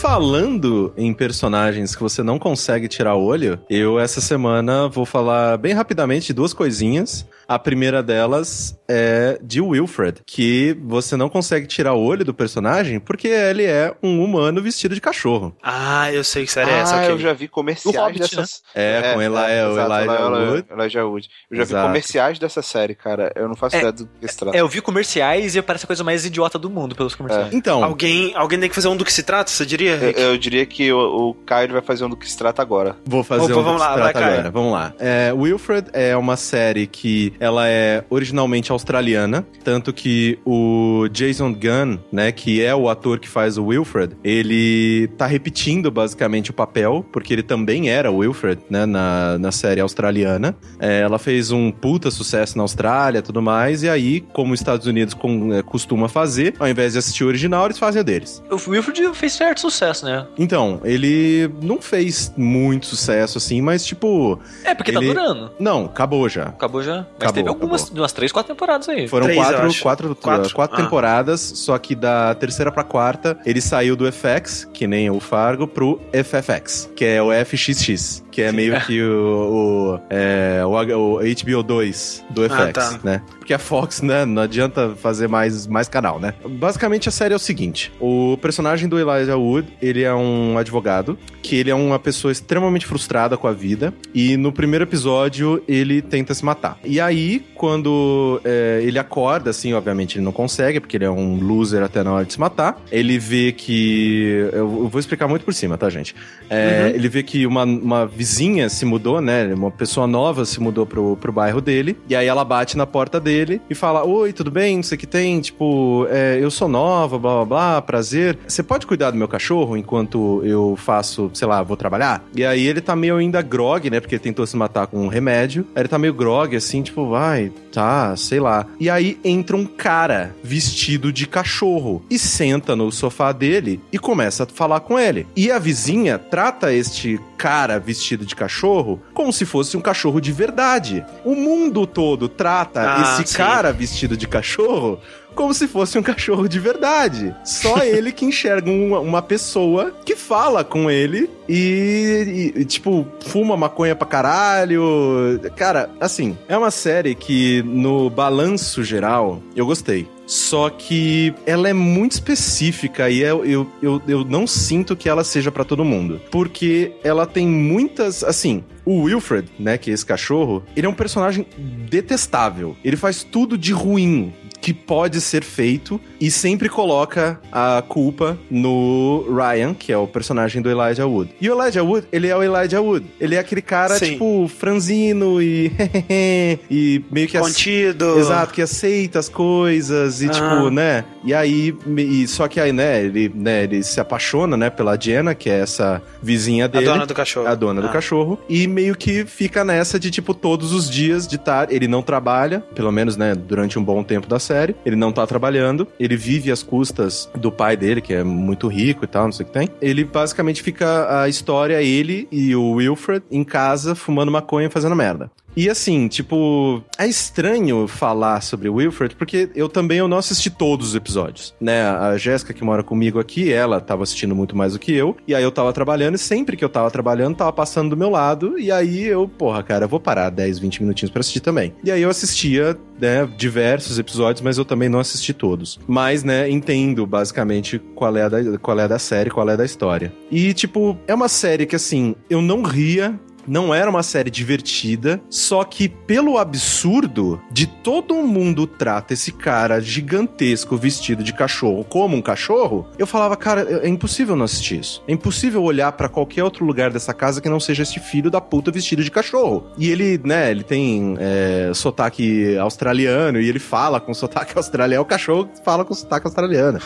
Falando em personagens que você não consegue tirar o olho, eu essa semana vou falar bem rapidamente de duas coisinhas. A primeira delas é de Wilfred, que você não consegue tirar o olho do personagem porque ele é um humano vestido de cachorro. Ah, eu sei que série é essa. Ah, eu já vi comerciais Hobbit, dessas. É, com Eli- o exato, Elijah Elijah- Wood. Elijah Wood. Eu já Exato. vi comerciais dessa série, cara. Eu não faço É, ideia do que se trata. É, eu vi comerciais e parece a coisa mais idiota do mundo pelos comerciais. Então, Alguém, alguém tem que fazer um do que se trata, você diria? Eu, Rick? eu diria que o, o Caio vai fazer um do que se trata agora. Vou fazer Opa, um vamos que lá, se vai, trata Caio. agora. Vamos lá. É, Wilfred é uma série que ela é originalmente australiana, tanto que o Jason Gunn, né, que é o ator que faz o Wilfred, ele tá repetindo basicamente o papel, porque ele também era o Wilfred, né, na, na série australiana. É, ela fez um puta sucesso na Austrália, tudo mais, e aí, como os Estados Unidos com- é, costuma fazer, ao invés de assistir o original, eles fazem o deles. O Wilfred fez certo sucesso, né? Então, ele não fez muito sucesso assim, mas tipo, É, porque tá Ele- durando. não, acabou já. Acabou já. Mas Acabou, teve algumas, acabou. umas três, quatro temporadas aí. Foram Três, eu quatro, acho. quatro, Quatro? quatro Ah. temporadas, só que da terceira pra quarta ele saiu do FX, que nem o Fargo, pro FFX, que é o FXX, que é meio que o, o, é, o, o HBO 2 do FX, Ah, tá. né? Porque a Fox, né, não adianta fazer mais, mais canal, né? Basicamente a série é o seguinte: o personagem do Elijah Wood, ele é um advogado, que ele é uma pessoa extremamente frustrada com a vida, e no primeiro episódio ele tenta se matar. E aí, quando é, ele acorda, assim, obviamente ele não consegue, porque ele é um loser até na hora de se matar, ele vê que. Eu eu vou explicar muito por cima, tá, gente? É, Ele vê que uma, uma vizinha se mudou, né? Uma pessoa nova se mudou pro, pro bairro dele, e aí ela bate na porta dele e fala: Oi, tudo bem? Não sei o que tem, tipo, é, eu sou nova, blá blá blá, prazer. Você pode cuidar do meu cachorro enquanto eu faço, sei lá, vou trabalhar? E aí ele tá meio ainda grog, né? Porque ele tentou se matar com um remédio. Aí ele tá meio grog, assim, tipo, vai, tá, sei lá. E aí entra um cara vestido de cachorro e senta no sofá dele e começa a falar com ele. E a vizinha trata este cara vestido de cachorro como se fosse um cachorro de verdade. O mundo todo trata Ah, esse sim. cara vestido de cachorro como se fosse um cachorro de verdade. Só [laughs] ele que enxerga uma, uma pessoa que fala com ele e, e, tipo, fuma maconha pra caralho. Cara, assim, é uma série que no balanço geral eu gostei. Só que ela é muito específica e eu, eu, eu, eu não sinto que ela seja pra todo mundo. Porque ela tem muitas. Assim, o Wilfred, né, que é esse cachorro, ele é um personagem detestável. Ele faz tudo de ruim que pode ser feito e sempre coloca a culpa no Ryan, que é o personagem do Elijah Wood. E o Elijah Wood, ele é o Elijah Wood. Ele é aquele cara, Sim. tipo, franzino e [laughs] e meio que ace- Contido. Exato, que aceita as coisas e Ah. tipo, né? E aí, e só que aí, né, ele, né, ele se apaixona, né, pela Jenna, que é essa vizinha A dele. dona do cachorro. A dona do Ah. cachorro. E meio que fica nessa de, tipo, todos os dias de tarde. Ele não trabalha, pelo menos, né, durante um bom tempo da série. Ele não tá trabalhando. Ele vive às custas do pai dele, que é muito rico e tal, não sei o que tem. Ele basicamente fica a história, ele e o Wilfred em casa, fumando maconha e fazendo merda. E assim, tipo, é estranho falar sobre Wilfred, porque eu também eu não assisti todos os episódios, né? A Jéssica que mora comigo aqui, ela tava assistindo muito mais do que eu, e aí eu tava trabalhando, e sempre que eu tava trabalhando, tava passando do meu lado, e aí eu, porra, cara, vou parar 10, 20 minutinhos pra assistir também. E aí eu assistia, né, diversos episódios, mas eu também não assisti todos. Mas, né, entendo basicamente qual é a da, qual é a da série, qual é da história. E, tipo, é uma série que, assim, eu não ria não era uma série divertida, só que pelo absurdo de todo mundo trata esse cara gigantesco vestido de cachorro como um cachorro, eu falava, cara, é impossível não assistir isso. É impossível olhar pra qualquer outro lugar dessa casa que não seja esse filho da puta vestido de cachorro. E ele, né, ele tem é, sotaque australiano e ele fala com sotaque [laughs] australiano. É o cachorro fala com sotaque australiano.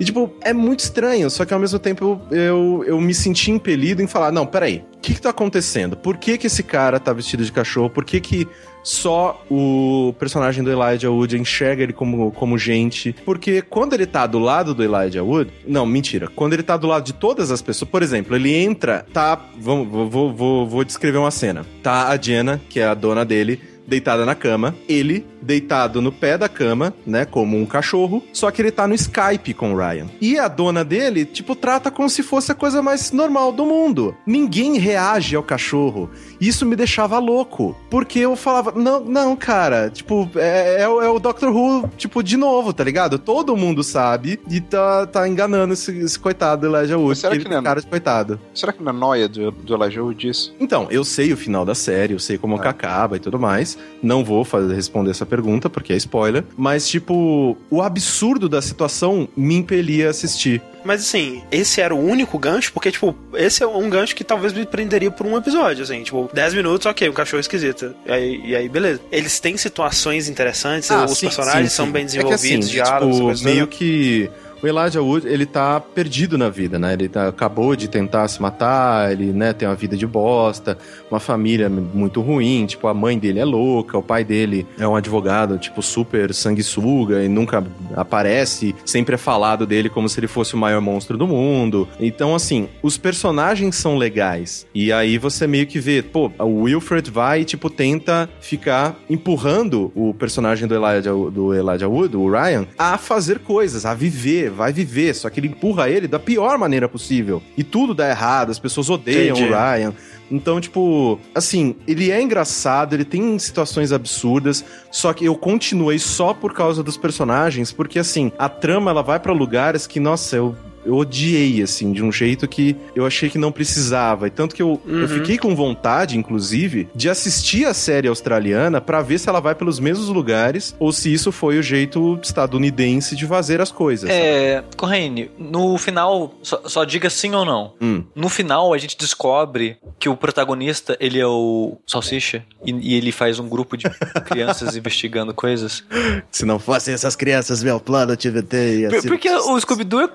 E, tipo, é muito estranho, só que ao mesmo tempo eu, eu, me senti impelido em falar: não, peraí, o que, que tá acontecendo? Por que, que esse cara tá vestido de cachorro? Por que, que só o personagem do Elijah Wood enxerga ele como, como gente? Porque quando ele tá do lado do Elijah Wood. Não, mentira. Quando ele tá do lado de todas as pessoas, por exemplo, ele entra, tá. Vamos, vou, vou, vou descrever uma cena. Tá a Jenna, que é a dona dele deitada na cama, ele deitado no pé da cama, né, como um cachorro, só que ele tá no Skype com o Ryan. E a dona dele, tipo, trata como se fosse a coisa mais normal do mundo. Ninguém reage ao cachorro. Isso me deixava louco, porque eu falava, não, não, cara, tipo, é, é, o- é o Doctor Who, tipo, de novo, tá ligado? Todo mundo sabe e tá, tá enganando esse, esse coitado do Elijah Wood. Será que não é- cara de coitado. Será que não é noia do, do Elijah Wood disso? Então, eu sei o final da série, eu sei como que acaba e tudo mais. Não vou fazer, responder essa pergunta, porque é spoiler. Mas, tipo, o absurdo da situação me impelia a assistir. Mas assim, esse era o único gancho, porque, tipo, esse é um gancho que talvez me prenderia por um episódio, assim, tipo, 10 minutos, ok, um cachorro esquisito. E aí, e aí beleza. Eles têm situações interessantes, Ah, os sim, personagens sim, são sim. bem É que, desenvolvidos, assim, diálogos, tipo, meio que o Elijah Wood, ele tá perdido na vida, né? Ele tá- acabou de tentar se matar, ele, né, tem uma vida de bosta, uma família muito ruim, tipo, a mãe dele é louca, o pai dele é um advogado, tipo, super sanguessuga e nunca aparece, sempre é falado dele como se ele fosse o maior monstro do mundo. Então, assim, os personagens são legais. E aí você meio que vê, pô, o Wilfred vai e, tipo, tenta ficar empurrando o personagem do Elijah, do Elijah Wood, o Ryan, a fazer coisas, a viver, vai viver. Só que ele empurra ele da pior maneira possível. E tudo dá errado, as pessoas odeiam Entendi. o Ryan. Então, tipo, assim, ele é engraçado, ele tem situações absurdas, só que eu continuei só por causa dos personagens, porque assim, a trama ela vai pra lugares que, nossa, eu eu odiei, assim, de um jeito que eu achei que não precisava. E tanto que eu, eu Uhum. fiquei com vontade, inclusive, de assistir a série australiana pra ver se ela vai pelos mesmos lugares ou se isso foi o jeito estadunidense de fazer as coisas. É, Corraine, no final, só, só diga sim ou não. Hum. No final, a gente descobre que o protagonista, ele é o Salsicha, e, e ele faz um grupo de crianças [laughs] investigando coisas. Se não fossem essas crianças, meu plano tive ter. Por- Porque o Scooby-Doo é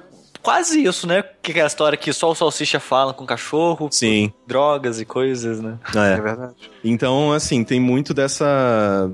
quase isso, né? Que é aquela história que só o Salsicha fala com cachorro, Sim. drogas e coisas, né? É. É verdade. Então, assim, tem muito dessa.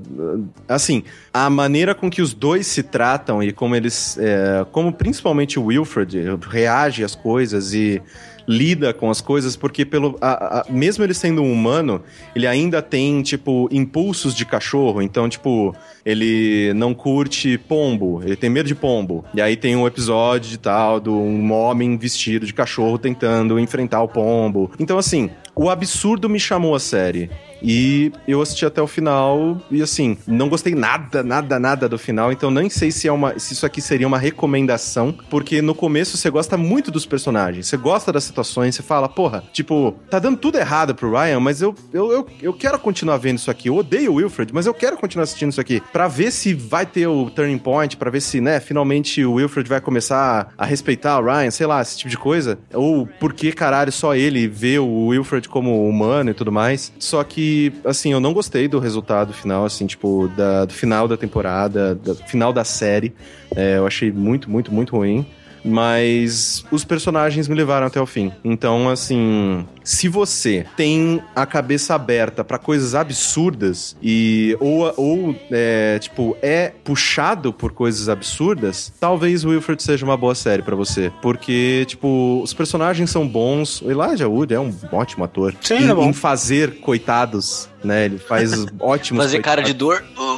Assim, a maneira com que os dois se tratam e como eles. é, como principalmente o Wilfred reage às coisas e lida com as coisas, porque pelo a- a- mesmo ele sendo um humano, ele ainda tem, tipo, impulsos de cachorro. Então, tipo, ele não curte pombo, ele tem medo de pombo. E aí tem um episódio de tal, de um homem vestido de cachorro tentando enfrentar o pombo. Então, assim, o absurdo me chamou a série. E eu assisti até o final e assim, não gostei nada, nada, nada do final, então nem sei se é uma se isso aqui seria uma recomendação, porque no começo você gosta muito dos personagens, você gosta das situações, você fala, porra, tipo, tá dando tudo errado pro Ryan, mas eu eu, eu, eu quero continuar vendo isso aqui. Eu odeio o Wilfred, mas eu quero continuar assistindo isso aqui Pra ver se vai ter o turning point, pra ver se, né, finalmente o Wilfred vai começar a respeitar o Ryan, sei lá, esse tipo de coisa, ou por que caralho só ele vê o Wilfred como humano e tudo mais. Só que, assim, eu não gostei do resultado final, assim, tipo, da, do final da temporada, do final da série. É, eu achei muito, muito, muito ruim. Mas os personagens me levaram até o fim. Então, assim, se você tem a cabeça aberta pra coisas absurdas e ou, ou é, tipo é puxado por coisas absurdas, talvez Wilfred seja uma boa série pra você, porque tipo os personagens são bons. O Elijah Wood é um ótimo ator Sim, em, ele é bom. em fazer coitados, né? Ele faz [laughs] ótimos Fazer cara de coitados. dor.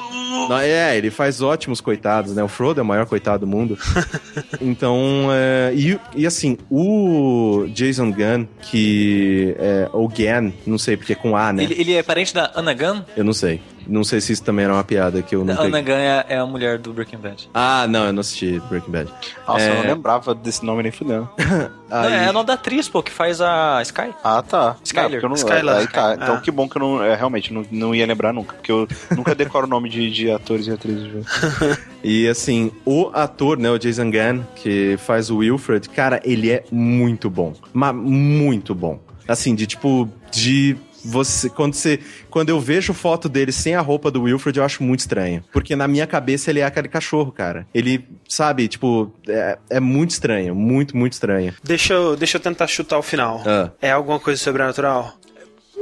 É, ele faz ótimos coitados, né? O Frodo é o maior coitado do mundo. [laughs] então, é, e, e assim, o Jason Gunn, que é o Gann, não sei porque é com A, né? Ele, ele é parente da Anna Gunn? Eu não sei. Não sei se isso também era uma piada que eu não A Anna peguei. Gunn é, é a mulher do Breaking Bad. Ah, não, eu não assisti Breaking Bad. Nossa, eu É. não lembrava desse nome nem fudendo. [laughs] Aí- é o nome da atriz, pô, que faz a Sky. Ah, tá. Skyler. Não, eu Skylar. Aí tá. Então Ah. que bom que eu não, é, realmente não, não ia lembrar nunca, porque eu nunca [laughs] decoro o nome de, de atores e atrizes. [laughs] E assim, o ator, né, o Jason Gunn, que faz o Wilfred, cara, ele é muito bom. Mas muito bom. Assim, de tipo, de você quando você quando eu vejo foto dele sem a roupa do Wilfred, eu acho muito estranho, porque na minha cabeça ele é aquele cachorro, cara. Ele, sabe, tipo, é, é muito estranho, muito muito estranho. Deixa eu, deixa eu tentar chutar o final. Ah. É alguma coisa sobrenatural?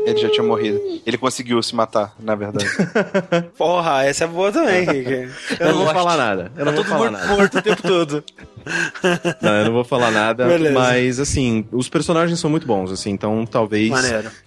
Ele já tinha morrido. Ele conseguiu se matar, na verdade. [laughs] Porra, essa é boa também, Rick. Eu não vou falar nada. Eu não Tá vou todo falar morto, nada. morto o tempo todo. [laughs] [laughs] Não, eu não vou falar nada, Beleza. mas assim, os personagens são muito bons, assim, então talvez.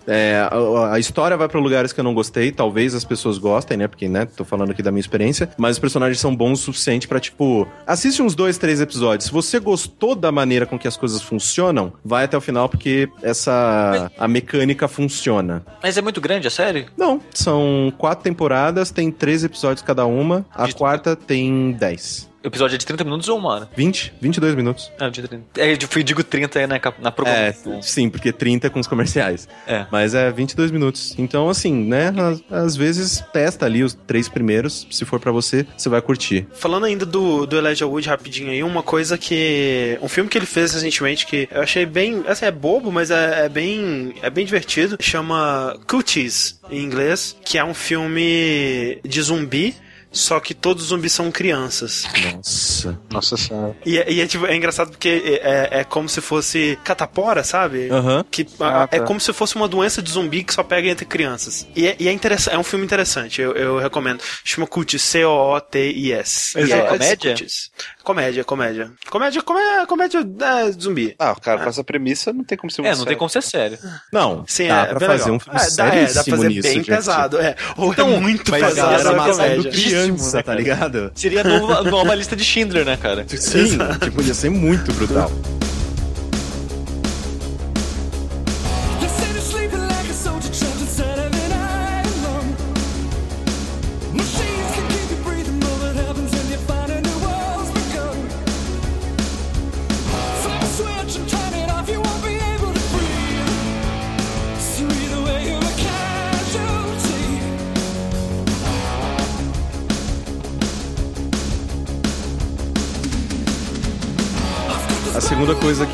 É, a, a história vai pra lugares que eu não gostei, talvez as pessoas gostem, né? Porque, né, tô falando aqui da minha experiência, mas os personagens são bons o suficiente pra, tipo, assiste uns dois, três episódios. Se você gostou da maneira com que as coisas funcionam, vai até o final, porque essa. a mecânica funciona. Mas é muito grande, a série? Não, são quatro temporadas, tem três episódios cada uma, a De- quarta tem dez. O episódio é de 30 minutos ou uma hora? 20? 22 minutos. É, de 30. É, eu fui- digo 30 aí na, cap- na É, programação. sim, porque 30 com os comerciais. É. Mas é 22 minutos. Então, assim, né? Às, às vezes testa ali os três primeiros. Se for pra você, você vai curtir. Falando ainda do, do Elijah Wood rapidinho aí, uma coisa que. Um filme que ele fez recentemente que eu achei bem. Assim, é bobo, mas é, é bem. É bem divertido. Chama Cooties, em inglês, que é um filme de zumbi. Só que todos os zumbis são crianças. Nossa. Nossa senhora. E, é, e é, tipo, é engraçado porque é, é como se fosse catapora, sabe? Aham. Que Ah, a- é tá. como se fosse uma doença de zumbi que só pega entre crianças. E é, e é, interessa- é um filme interessante, eu, eu recomendo. Chama Cuties, C-O-O-T-I-S. E é é comédia? Cuties. Comédia, comédia. Comédia, comédia, comédia é, zumbi. Ah, cara, com essa premissa não tem como ser um É, não tem sério. como ser sério. Não, Sim, dá é pra fazer legal. um filme é, dá, é, dá pra fazer nisso, bem gente. pesado. É. Ou é muito mas A pesado. matando comédia. criança, né, tá ligado? Seria a nova, nova lista de Schindler, né, cara? Sim, tipo, ia ser muito brutal.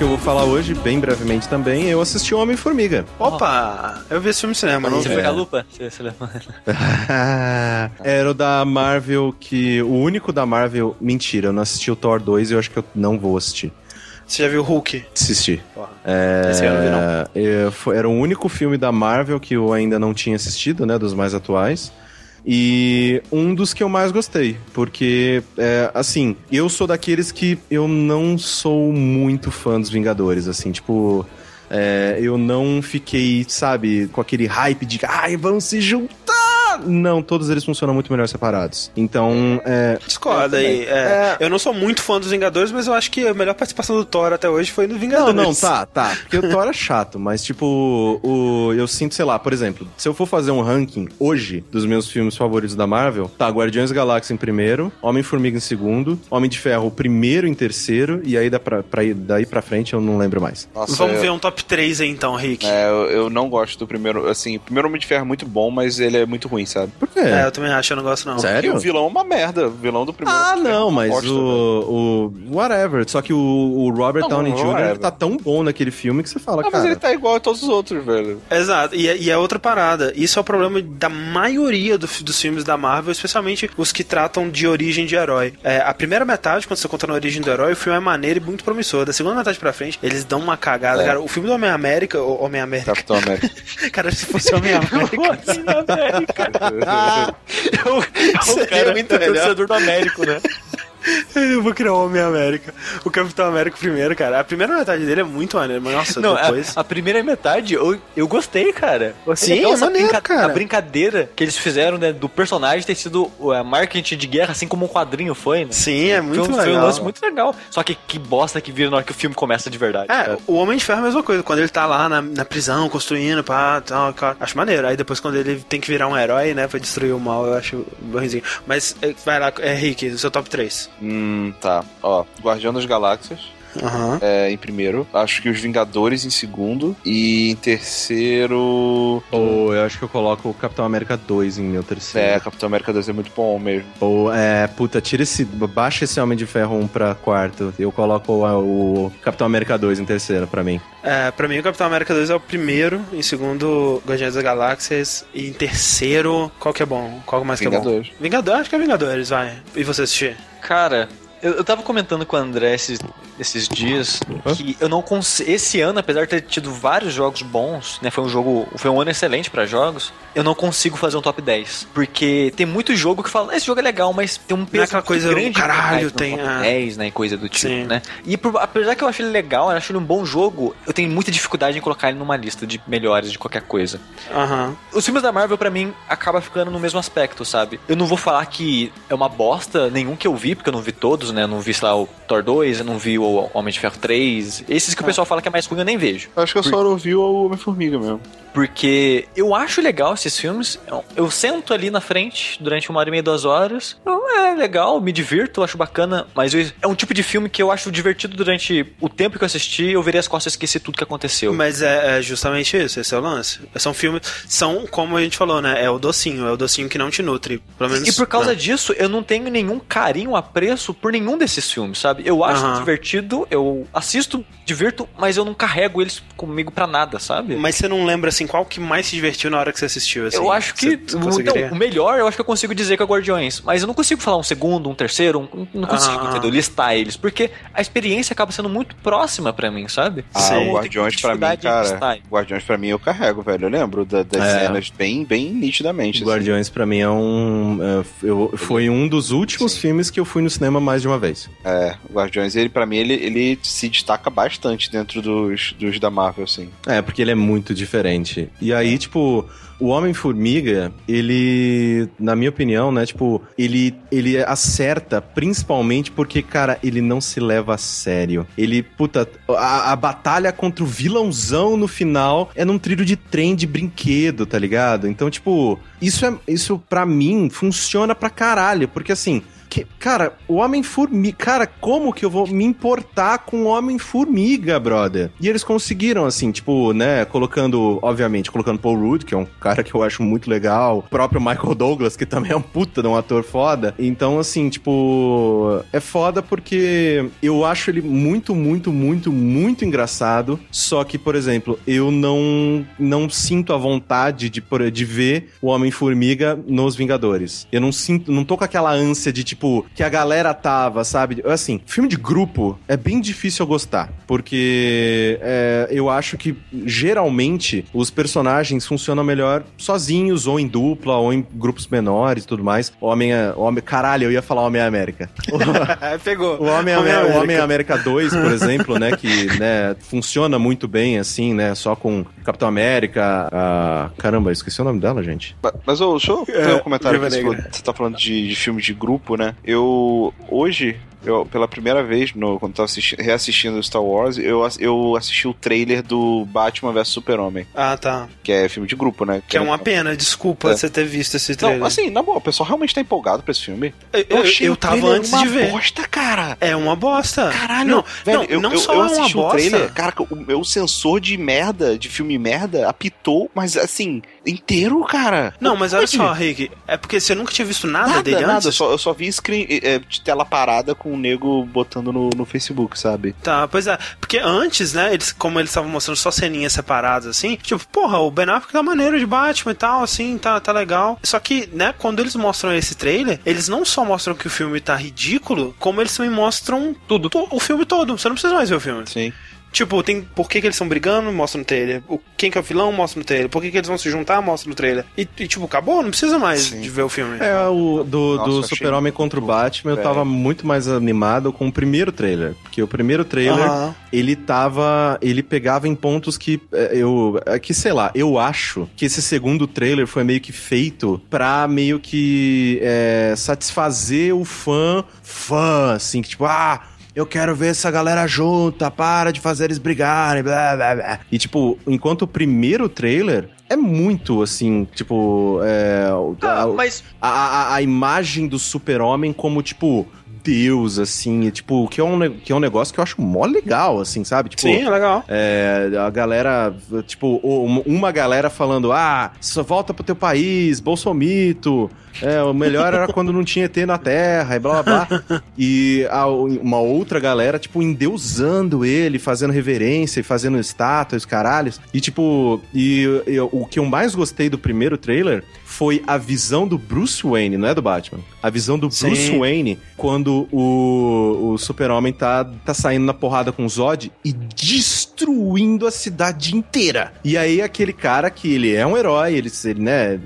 Que eu vou falar hoje, bem brevemente também, eu assisti o Homem-Formiga. Opa, eu vi esse filme no cinema. Você foi vi. a lupa? [laughs] Era o da Marvel que. O único da Marvel. Mentira, eu não assisti o Thor 2 e eu acho que eu não vou assistir. Você já viu Hulk? Assisti. Porra. É, Esse eu não vi, não. é, era o único filme da Marvel que eu ainda não tinha assistido, né? Dos mais atuais. E um dos que eu mais gostei, porque, é, assim, eu sou daqueles que eu não sou muito fã dos Vingadores, assim, tipo. É, eu não fiquei, sabe, com aquele hype de ai, vamos se juntar. Não, todos eles funcionam muito melhor separados. Então, é. Discorda aí. É, Eu não sou muito fã dos Vingadores, mas eu acho que a melhor participação do Thor até hoje foi no Não, Vingadores. não, tá, tá. Porque o Thor é chato, mas tipo, o, eu sinto, sei lá, por exemplo, se eu for fazer um ranking hoje dos meus filmes favoritos da Marvel, tá Guardiões da Galáxia em primeiro, Homem-Formiga em segundo, Homem de Ferro primeiro em terceiro, e aí dá pra, pra ir, daí pra frente eu não lembro mais. Nossa, Vamos eu, ver um top 3 aí então, Rick. é, eu, eu não gosto do primeiro. Assim, o primeiro Homem de Ferro é muito bom, mas ele é muito ruim, sabe? Por quê? É, eu também acho, eu não gosto não. E Sério? o vilão é uma merda. O vilão do primeiro. Ah, é não, uma mas o, o. Whatever. Só que o, o Robert Não, Downey Jr. whatever. ele tá tão bom naquele filme que você fala, Ah, mas cara. ele tá igual a todos os outros, velho. Exato, e, é- e é outra parada. Isso é o problema da maioria do- dos filmes da Marvel, especialmente os que tratam de origem de herói. É, a primeira metade, quando você conta a origem do herói, o filme é maneiro e muito promissor. Da segunda metade pra frente, eles dão uma cagada. É. Cara, o filme do Homem-América, Homem-América. Capitão América. [laughs] Cara, se fosse Homem-América. [laughs] [laughs] É o Seria cara muito é torcedor do Américo, né? [laughs] Eu vou criar o Homem-América. O Capitão América primeiro, cara. A primeira metade dele é muito maneiro, mas nossa, Não, a, depois. a primeira metade eu, eu gostei, cara. Sim, é essa maneiro, cara. A brincadeira que eles fizeram, né, do personagem ter sido uh, marketing de guerra, assim como um quadrinho foi, né? Sim, é muito foi, legal. foi um lance muito legal. Só que que bosta que vira na hora que o filme começa de verdade. É, cara. o Homem de Ferro é a mesma coisa. Quando ele tá lá na, na prisão, construindo, pá, tal, cara, acho maneiro. Aí depois quando ele tem que virar um herói, né, pra destruir o mal, eu acho bonzinho. Mas, é, vai lá, é, Rick, seu top 3. Hum, tá. Ó, Guardião das Galáxias. Aham. É, em primeiro, acho que os Vingadores em segundo e em terceiro. Ou eu acho que eu coloco o Capitão América 2 em meu É, terceiro. Capitão América 2 é muito bom mesmo. Ou, é, puta, tira esse. Baixa esse Homem de Ferro 1 pra quarto. Eu coloco o, o Capitão América 2 em terceiro pra mim. É, pra mim, o Capitão América 2 é o primeiro. Em segundo, Guardiões das Galáxias. E em terceiro, qual que é bom? Qual mais que é Vingadores. bom? Vingadores. Acho que é Vingadores, vai. E você assistir? Cara, eu, eu tava comentando com o André esses, esses dias que eu não consigo. Esse ano, apesar de ter tido vários jogos bons, né? Foi um jogo. Foi um ano excelente pra jogos. Eu não consigo fazer um top 10. Porque tem muito jogo que fala, esse jogo é legal, mas tem um peso aquela muito coisa, grande caralho, tem top a- 10, né? E coisa do tipo, Sim. né? E por- apesar que eu acho ele legal, eu acho ele um bom jogo, eu tenho muita dificuldade em colocar ele numa lista de melhores de qualquer coisa. Aham. Os filmes da Marvel, pra mim, acaba ficando no mesmo aspecto, sabe? Eu não vou falar que é uma bosta, nenhum que eu vi, porque eu não vi todos, né? Eu não vi, sei lá, o Thor 2, eu não vi o Homem de Ferro 3. Esses que o pessoal fala que é mais ruim, eu nem vejo. Acho que eu só ouvi o Homem-Formiga mesmo. Porque eu acho legal esses filmes. Eu, sento ali na frente durante uma hora e meia, duas horas. Eu, é legal, me divirto, acho bacana. Mas eu- é um tipo de filme que eu acho divertido durante o tempo que eu assisti. Eu virei as costas e esqueci tudo que aconteceu. Mas é, é justamente isso, esse é o lance. São filmes, são, como a gente falou, né? É o docinho, é o docinho que não te nutre. Pelo menos. E por causa né? disso, eu não tenho nenhum carinho, apreço por nenhum desses filmes, sabe? Eu acho Aham. divertido, eu assisto, divirto, mas eu não carrego eles comigo pra nada, sabe? Mas você não lembra, assim, qual que mais se divertiu na hora que você assistiu? Assim? eu acho que. Você Então, o melhor eu acho que eu consigo dizer que é Guardiões. Mas eu não consigo falar um segundo, um terceiro, um, não consigo, Ah. entendeu? Listar eles. Porque a experiência acaba sendo muito próxima pra mim, sabe? Ah, Sim. o Guardiões pra mim, cara. Guardiões pra mim eu carrego, velho. Eu lembro da- das É. cenas bem, bem nitidamente. assim. Guardiões pra mim é um. é, eu, foi um dos últimos Sim. filmes que eu fui no cinema mais de uma vez. É, o Guardiões, ele, pra mim, ele, ele se destaca bastante dentro dos, dos da Marvel, assim. É, porque ele é muito diferente. E aí, tipo, o Homem-Formiga, ele, na minha opinião, né, tipo, ele, ele acerta principalmente porque, cara, ele não se leva a sério. Ele, puta, a, a batalha contra o vilãozão no final é num trilho de trem de brinquedo, tá ligado? Então, tipo, isso é isso para mim funciona pra caralho, porque assim, que- cara, o Homem-Formiga. Cara, como que eu vou me importar com o Homem-Formiga, brother? E eles conseguiram, assim, tipo, né, colocando, obviamente, colocando Paul Rudd, que é um cara que eu acho muito legal, o próprio Michael Douglas, que também é um puta de um ator foda. Então, assim, tipo, é foda porque eu acho ele muito, muito, muito, muito engraçado. Só que, por exemplo, eu não, não sinto a vontade de, de ver o Homem-Formiga nos Vingadores. Eu não sinto, não tô com aquela ânsia de, tipo, tipo, que a galera tava, sabe? Assim, filme de grupo é bem difícil eu gostar, porque é, eu acho que geralmente os personagens funcionam melhor sozinhos, ou em dupla, ou em grupos menores e tudo mais. Homem, homem, caralho, eu ia falar Homem-América. [laughs] Pegou. O Homem, Homem-América. o Homem América 2, por [laughs] exemplo, né, que né, funciona muito bem, assim, né, só com Capitão América, a... caramba, esqueci o nome dela, gente. Ma- Mas ô, deixa eu fazer um comentário Viúva aqui. Você, falou- você tá falando de, de filme de grupo, né? Eu. Hoje. Eu, pela primeira vez, no, quando tava assisti- reassistindo Star Wars, eu, eu assisti o trailer do Batman vs Super-Homem, Ah, tá. que é filme de grupo, né? Que é uma pena, desculpa É. você ter visto esse trailer. Não, assim, na boa, o pessoal realmente tá empolgado pra esse filme. eu, eu, eu o tava antes uma de ver. bosta, cara. É uma bosta. Caralho, não, velho, não, eu, não eu, só eu é uma bosta. trailer, cara, o meu sensor de merda, de filme merda, apitou, mas assim, inteiro, cara. Não, mas olha só, Rick, é porque você nunca tinha visto nada, Nada, dele nada, antes? eu só, eu só vi screen é, de tela parada com o nego botando no, no Facebook, sabe? Tá, pois é. Porque antes, né, eles, como eles estavam mostrando só ceninhas separadas, assim, tipo, porra, o Ben Affleck tá maneiro de Batman e tal, assim, tá, tá legal. Só que, né, quando eles mostram esse trailer, eles não só mostram que o filme tá ridículo, como eles também mostram tudo. o filme todo. Você não precisa mais ver o filme. Sim. Tipo, tem por que, que eles estão brigando, mostra no trailer. O, quem que é o vilão, mostra no trailer. Por que, que eles vão se juntar, mostra no trailer. E, e, tipo, acabou, não precisa mais Sim. de ver o filme. É, o do, Nossa, do Super-Homem contra o Batman, eu tava muito mais animado com o primeiro trailer. Porque o primeiro trailer, Aham. ele tava. Ele pegava em pontos que é, eu. é que, sei lá, eu acho que esse segundo trailer foi meio que feito pra meio que é, satisfazer o fã, fã, assim, que tipo, ah. Eu quero ver essa galera junta, para de fazer eles brigarem, blá blá blá. E, tipo, enquanto o primeiro trailer é muito assim, tipo. É, o- Ah, a- mas a, a, a imagem do super-homem como, tipo, Deus, assim, e, tipo, que é, um, que é um negócio que eu acho mó legal, assim, sabe? Tipo, Sim, é legal. é, a galera, tipo, uma galera falando, ah, só volta pro teu país, bolsomito, é, o melhor era [laughs] quando não tinha ET na Terra, e blá blá blá. E a- uma outra galera, tipo, endeusando ele, fazendo reverência e fazendo estátuas, caralhos. E, tipo, e, e o que eu mais gostei do primeiro trailer foi a visão do Bruce Wayne, não é do Batman. A visão do Sim. Bruce Wayne quando o, o super-homem tá, tá saindo na porrada com o Zod e destruindo a cidade inteira. E aí aquele cara que ele é um herói, ele, ele né,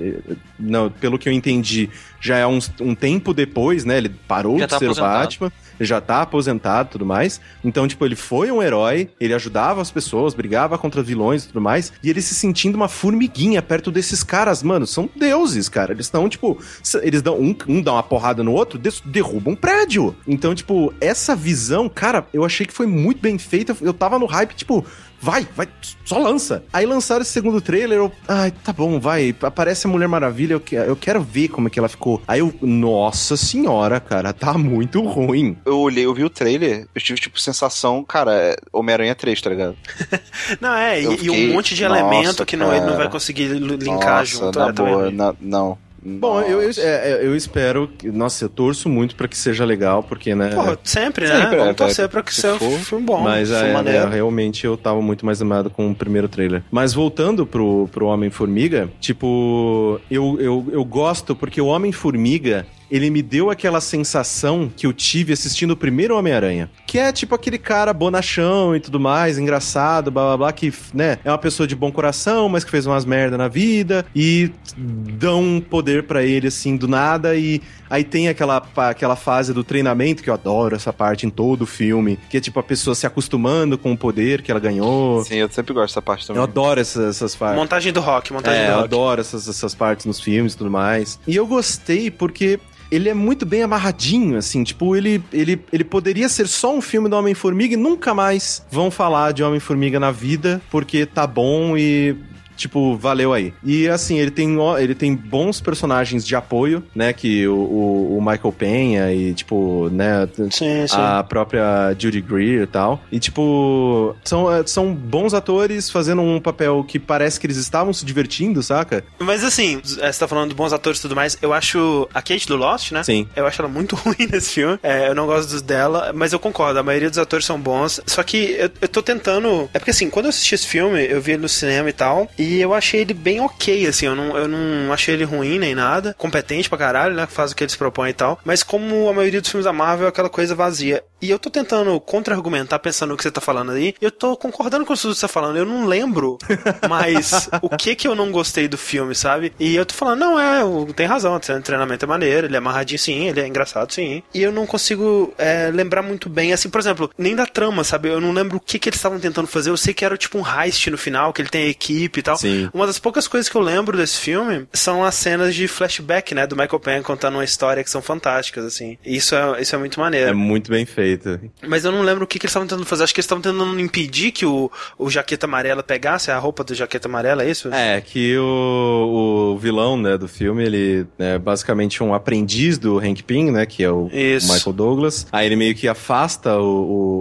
não, pelo que eu entendi, já é um, um tempo depois, né, ele parou Já de tá ser o aposentado. Batman, ele já tá aposentado e tudo mais. Então, tipo, ele foi um herói, ele ajudava as pessoas, brigava contra vilões e tudo mais, e ele se sentindo uma formiguinha perto desses caras, mano, são deuses, cara. Eles estão, tipo, eles dão um, um dá uma porrada no outro, derruba um prédio. Então, tipo, essa visão, cara, eu achei que foi muito bem feita. Eu tava no hype, tipo, vai, vai, só lança. Aí lançaram esse segundo trailer, eu, ai, tá bom, vai, aparece a Mulher Maravilha, eu, que- eu quero ver como é que ela ficou. Aí eu, nossa senhora, cara, tá muito ruim. Eu olhei, eu vi o trailer, eu tive, tipo, sensação, cara, é Homem-Aranha 3, tá ligado? [laughs] Não, é, Eu e, e fiquei- um monte de Nossa, elemento que não, ele não cara. vai conseguir li- linkar Nossa, junto. na é, também. boa, na- não. Bom, eu, eu, é, é, eu espero, que- nossa, eu torço muito pra que seja legal, porque, né... Porra, sempre, né? Sempre, é, Vamos torcer velho. pra que Se seja um for, filme bom. Mas é, é, realmente eu tava muito mais animado com o primeiro trailer. Mas voltando pro, pro Homem-Formiga, tipo, eu, eu, eu gosto porque o Homem-Formiga. Ele me deu aquela sensação que eu tive assistindo o primeiro Homem-Aranha. Que é tipo aquele cara bonachão e tudo mais, engraçado, blá blá blá, que, né, é uma pessoa de bom coração, mas que fez umas merda na vida e dão um poder pra ele assim do nada e aí tem aquela, aquela fase do treinamento que eu adoro essa parte em todo o filme, que é tipo a pessoa se acostumando com o poder que ela ganhou. Sim, eu sempre gosto dessa parte também. Eu adoro essas, essas fases. Montagem do rock, montagem É, do eu rock. adoro essas, essas partes nos filmes e tudo mais. E eu gostei porque ele é muito bem amarradinho, assim, tipo, ele, ele, ele poderia ser só um filme do Homem-Formiga e nunca mais vão falar de Homem-Formiga na vida, porque tá bom e. Tipo, valeu aí. E assim, ele tem, ele tem bons personagens de apoio, né? Que o, o, Michael Penha e, tipo, né? Sim, sim. a própria Judy Greer e tal. E, tipo, são, eh, são bons atores fazendo um papel que parece que eles estavam se divertindo, saca? Mas assim, é, você tá falando de bons atores e tudo mais, eu acho a Kate do Lost, né? Sim. Eu acho ela muito [laughs] ruim nesse filme. É, eu não gosto dos dela, mas eu concordo, a maioria dos atores são bons. Só que eu, eu tô tentando. É porque assim, quando eu assisti esse filme, eu vi ele no cinema e tal. E E eu achei ele bem ok, assim. Eu não, eu não achei ele ruim nem nada. Competente pra caralho, né? Faz o que eles propõem e tal. Mas como a maioria dos filmes da Marvel é aquela coisa vazia. E eu tô tentando contra-argumentar pensando no que você tá falando aí. Eu tô concordando com tudo que você tá falando. Eu não lembro [laughs] mais o que que eu não gostei do filme, sabe? E eu tô falando, não, é, o- tem razão. O treinamento é maneiro, ele é amarradinho sim, ele é engraçado sim. E eu não consigo é, lembrar muito bem, assim, por exemplo, nem da trama, sabe? Eu não lembro o que que eles estavam tentando fazer. Eu sei que era tipo um heist no final, que ele tem a equipe e tal. Sim. Uma das poucas coisas que eu lembro desse filme são as cenas de flashback, né? Do Michael Penn contando uma história que são fantásticas, assim. Isso é, isso é muito maneiro. É muito bem feito. Mas eu não lembro o que, que eles estavam tentando fazer. Acho que eles estavam tentando impedir que o, o Jaqueta Amarela pegasse a roupa do Jaqueta Amarela, é isso? É, que o, o vilão, né, do filme, ele é basicamente um aprendiz do Hank Pym, né, que é o. Michael Douglas. Aí ele meio que afasta o,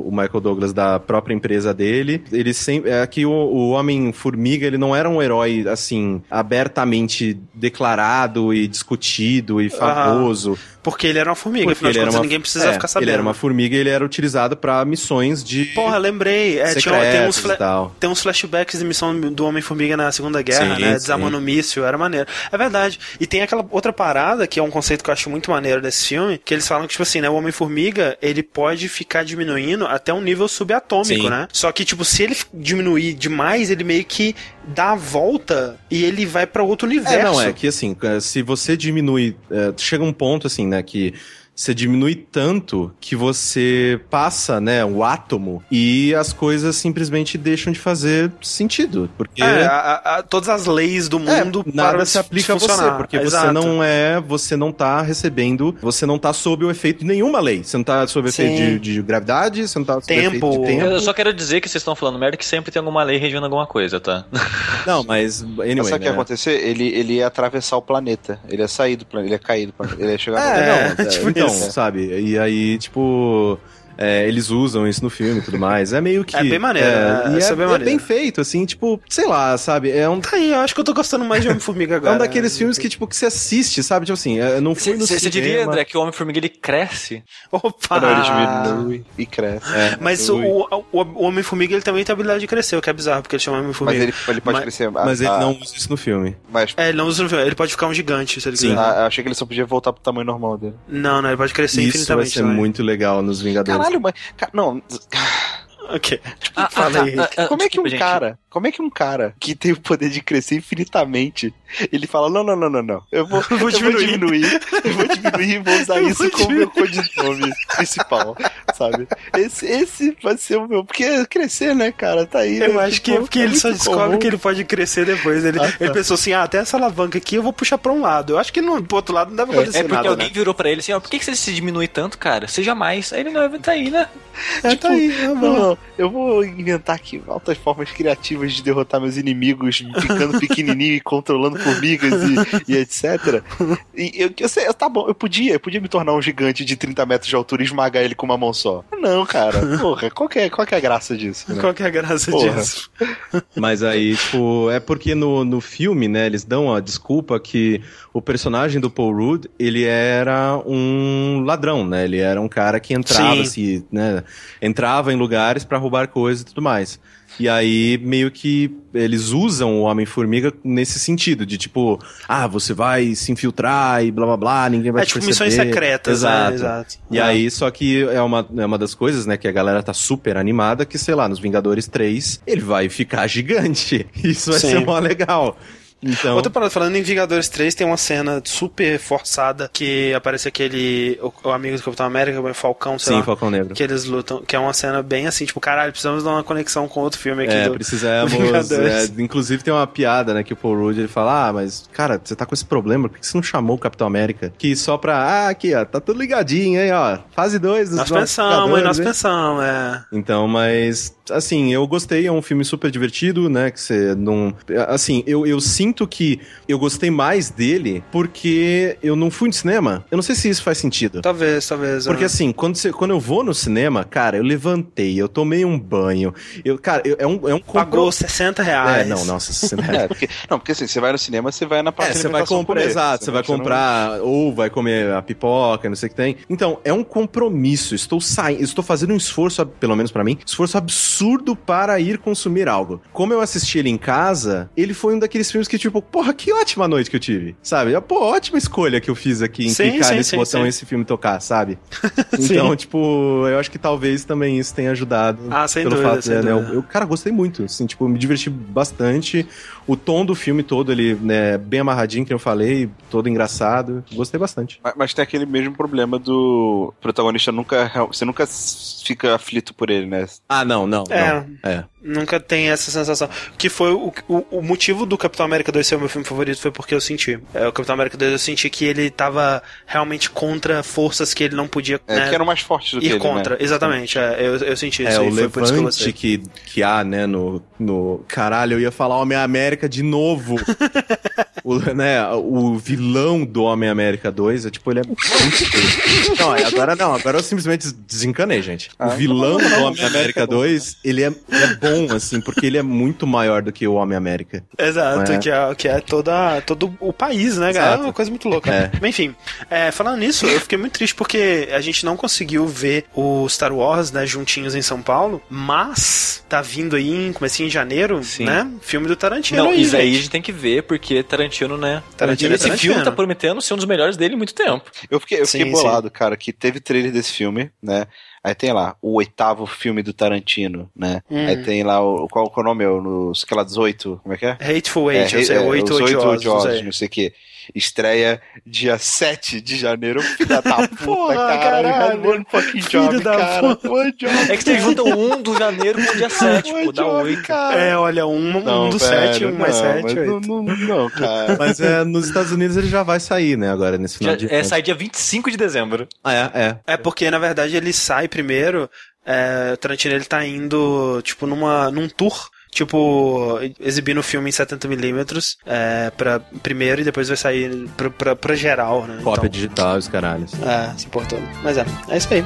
o- o Michael Douglas da própria empresa dele. Ele sempre, é que o, o Homem-Formiga, ele não era um herói, assim, abertamente declarado e discutido e famoso. Porque ele era uma formiga, porque afinal de contas uma, ninguém precisa é, ficar sabendo. Ele era uma formiga e ele era utilizado pra missões de... Porra, lembrei. É, tinha, tem, uns fla- tem uns flashbacks de missão do Homem-Formiga na Segunda Guerra, Sim, né? Desarmando o míssil, era maneiro. É verdade. E tem aquela outra parada, que é um conceito que eu acho muito maneiro desse filme, que eles falam que, tipo assim, né? O Homem-Formiga, ele pode ficar diminuindo até um nível subatômico, Sim. né? Só que, tipo, se ele diminuir demais, ele meio que dá a volta e ele vai pra outro universo. É, não, é que assim, é, se você diminui. é, chega um ponto assim, né, que você diminui tanto que você passa, né, o átomo e as coisas simplesmente deixam de fazer sentido. Porque. É, a- a- todas as leis do É, mundo nada param se aplica a você, porque você Exato. não é, você não tá recebendo, você não tá sob o efeito de nenhuma lei. Você não tá sob o efeito de, de gravidade, você não tá sob o efeito Tempo. de tempo. Eu só quero dizer que vocês estão falando merda que sempre tem alguma lei regindo alguma coisa, tá? [laughs] Não, mas anyway, Mas sabe o que ia né? acontecer? Ele, ele ia atravessar o planeta. Ele ia sair do planeta. Ele ia cair do planeta. Ele ia chegar no É, É, não, é, tipo então, sabe? E aí, tipo. É, eles usam isso no filme e tudo mais. É meio que. É bem maneiro, É, né? e Isso é, é bem é maneiro. bem feito, assim, tipo, sei lá, sabe? É um. Tá aí, eu acho que eu tô gostando mais de Homem-Formiga [laughs] É agora. um daqueles filmes que, tipo, que você assiste, sabe? Tipo assim, é, não foi no Você diria, André, que o Homem-Formiga ele cresce? Opa! Não, ele diminui e cresce. É, Mas o, o, o Homem-Formiga ele também tem a habilidade de crescer, o que é bizarro, porque ele chama Mas Homem-Formiga. ele, ele pode Mas- crescer. mas a- ele não usa isso no filme. Mas É, ele não usa no filme, ele pode ficar um gigante, se ele Sim. quiser. ah, eu achei que ele só podia voltar pro tamanho normal dele. Não, não, ele pode crescer Isso vai infinitamente. ser também. muito legal nos Vingadores. Caralho, mas. Não, Ok. Ah, Fala aí. ah, ah, como é que um gente. cara. Como é que um cara que tem o poder de crescer infinitamente, ele fala, não, não, não, não, não. Eu vou, [laughs] eu vou diminuir." diminuir. Eu vou diminuir e vou usar Eu isso vou como meu codinome principal, sabe? Esse, esse vai ser o meu. Porque crescer, né, cara? Tá aí. Eu né? acho que é Tipo, porque ele só descobre comum. que ele pode crescer depois. Ele, Ah, tá. ele pensou assim: ah, até essa alavanca aqui eu vou puxar pra um lado. Eu acho que no, pro outro lado não deve acontecer É porque nada. alguém né? virou pra ele assim, ó, por que, que você se diminui tanto, cara? Seja mais. Aí ele não, tá aí, né? É, tá aí, é Não, bom. Não, eu vou inventar aqui altas formas criativas de derrotar meus inimigos, ficando pequenininho e controlando formigas e, e etc. E eu, eu sei, tá bom, eu podia, eu podia me tornar um gigante de 30 metros de altura e esmagar ele com uma mão só. Não, cara, porra, qual que é, qual que é a graça disso? né? Qual que é a graça Porra. disso? Mas aí, tipo, é porque no, no filme, né, eles dão a desculpa que o personagem do Paul Rudd, ele era um ladrão, né? Ele era um cara que entrava, Sim. assim, né? Entrava em lugares pra roubar coisas e tudo mais. E aí, meio que eles usam o Homem-Formiga nesse sentido, de tipo, ah, você vai se infiltrar e blá blá blá, ninguém vai É te tipo perceber. missões secretas, Exato. né? Exato. E aí, só que é uma, é uma das coisas, né, que a galera tá super animada, que, sei lá, nos Vingadores 3, ele vai ficar gigante. [laughs] Isso vai Sim. ser mó legal. Então, Outra parada, falando em Vingadores 3, tem uma cena super forçada que aparece aquele. O, o amigo do Capitão América, o Falcão, sei sim, lá. Falcão Negro. Que eles lutam, que é uma cena bem assim, tipo, caralho, precisamos dar uma conexão com outro filme aqui É, do. precisamos. [laughs] Vingadores. é, inclusive tem uma piada, né, que o Paul Rudd ele fala: Ah, mas, cara, você tá com esse problema, por que você não chamou o Capitão América? Que só pra. Ah, aqui, ó, tá tudo ligadinho, hein, ó. Fase 2 dos Nós pensamos, hein? Nós hein? pensamos, é. Então, mas assim, eu gostei, é um filme super divertido, né? Que você não. Assim, eu, eu sinto sinto que eu gostei mais dele porque eu não fui no cinema. Eu não sei se isso faz sentido. Talvez, talvez. Porque é. assim, quando, você- quando eu vou no cinema, cara, eu levantei, eu tomei um banho. Eu, cara, eu- é um, é um Pagou 60 reais. É, não, nossa, [laughs] você É, porque, não, porque assim, você vai no cinema, você vai na parte É, de você vai comprar, comer. exato, você vai não- comprar ou vai comer a pipoca, não sei o que tem. Então, é um compromisso. Estou saindo, estou fazendo um esforço, pelo menos pra mim, esforço absurdo para ir consumir algo. Como eu assisti ele em casa, ele foi um daqueles filmes que tipo, porra, que ótima noite que eu tive, sabe? Pô, ótima escolha que eu fiz aqui em Sim, clicar sim, nesse sim, botão sim. e esse filme tocar, sabe? [laughs] então, tipo, eu acho que talvez também isso tenha ajudado. Ah, sem pelo dúvida, fato, sem né, dúvida. eu, eu, cara, gostei muito, assim, tipo, me diverti bastante. O tom do filme todo, ele, né, bem amarradinho, que eu falei, todo engraçado. Gostei bastante. Mas, mas tem aquele mesmo problema do protagonista nunca. Você nunca fica aflito por ele, né? Ah, não, não. É. não. É. Nunca tem essa sensação. Que foi o, o, o motivo do Capitão América 2 ser o meu filme favorito foi porque eu senti. É, o Capitão América 2 eu senti que ele tava realmente contra forças que ele não podia É, né, que eram mais fortes do que ir ele, contra. né? Exatamente, é, eu, eu senti isso. É, o foi por isso que eu levante que, que há, né, no, no... Caralho, eu ia falar Homem-América de novo. [laughs] o, né, o vilão do Homem-América 2 é tipo, ele é muito feio. Não, é, agora não, agora eu simplesmente desencanei, gente. O vilão do Homem-América 2, ele é, é bom, assim, porque ele é muito maior do que o Homem-América. Exato, É. que é, que é toda, todo o país, né, cara? É uma coisa muito louca. É. Mas, Enfim, é, falando nisso, eu fiquei muito triste porque a gente não conseguiu ver o Star Wars, né, juntinhos em São Paulo, mas tá vindo aí em comecinho de janeiro, Sim. né? Filme do Tarantino Não, aí, isso aí a gente tem que ver, porque Tarantino, né? Tarantino e é esse Tarantino. filme tá prometendo ser um dos melhores dele em muito tempo. Eu fiquei, eu fiquei Sim, bolado, cara, que teve trailer desse filme, né? Aí tem lá o oitavo filme do Tarantino, né? Hum. Aí tem lá o. Qual, qual o nome? É o no, sei lá, 18, como é que é? Hateful Eight, ou seja, é, oito os oito odiosos, é. não sei o que. Estreia dia 7 de janeiro. Filha da [laughs] puta, Porra, cara. caralho. One fucking Filho job, da cara. One job. É que você junta o 1 do janeiro com o dia [laughs] 7, pô, dá job, 8. cara. É, olha, um, um do velho, 7, um mais não, 7, mas não, não, não, cara. Mas é, nos Estados Unidos ele já vai sair, né, agora, nesse final Já, de é, sai dia 25 de dezembro. Ah, é, é. É porque, na verdade, ele sai primeiro. É, o Tarantino ele tá indo, tipo, numa, num tour. Tipo, exibindo o filme em 70mm é, pra primeiro e depois vai sair pra, pra, pra geral, né? Cópia Então, digital, os caralhos. É, se importou. Mas é, é isso aí.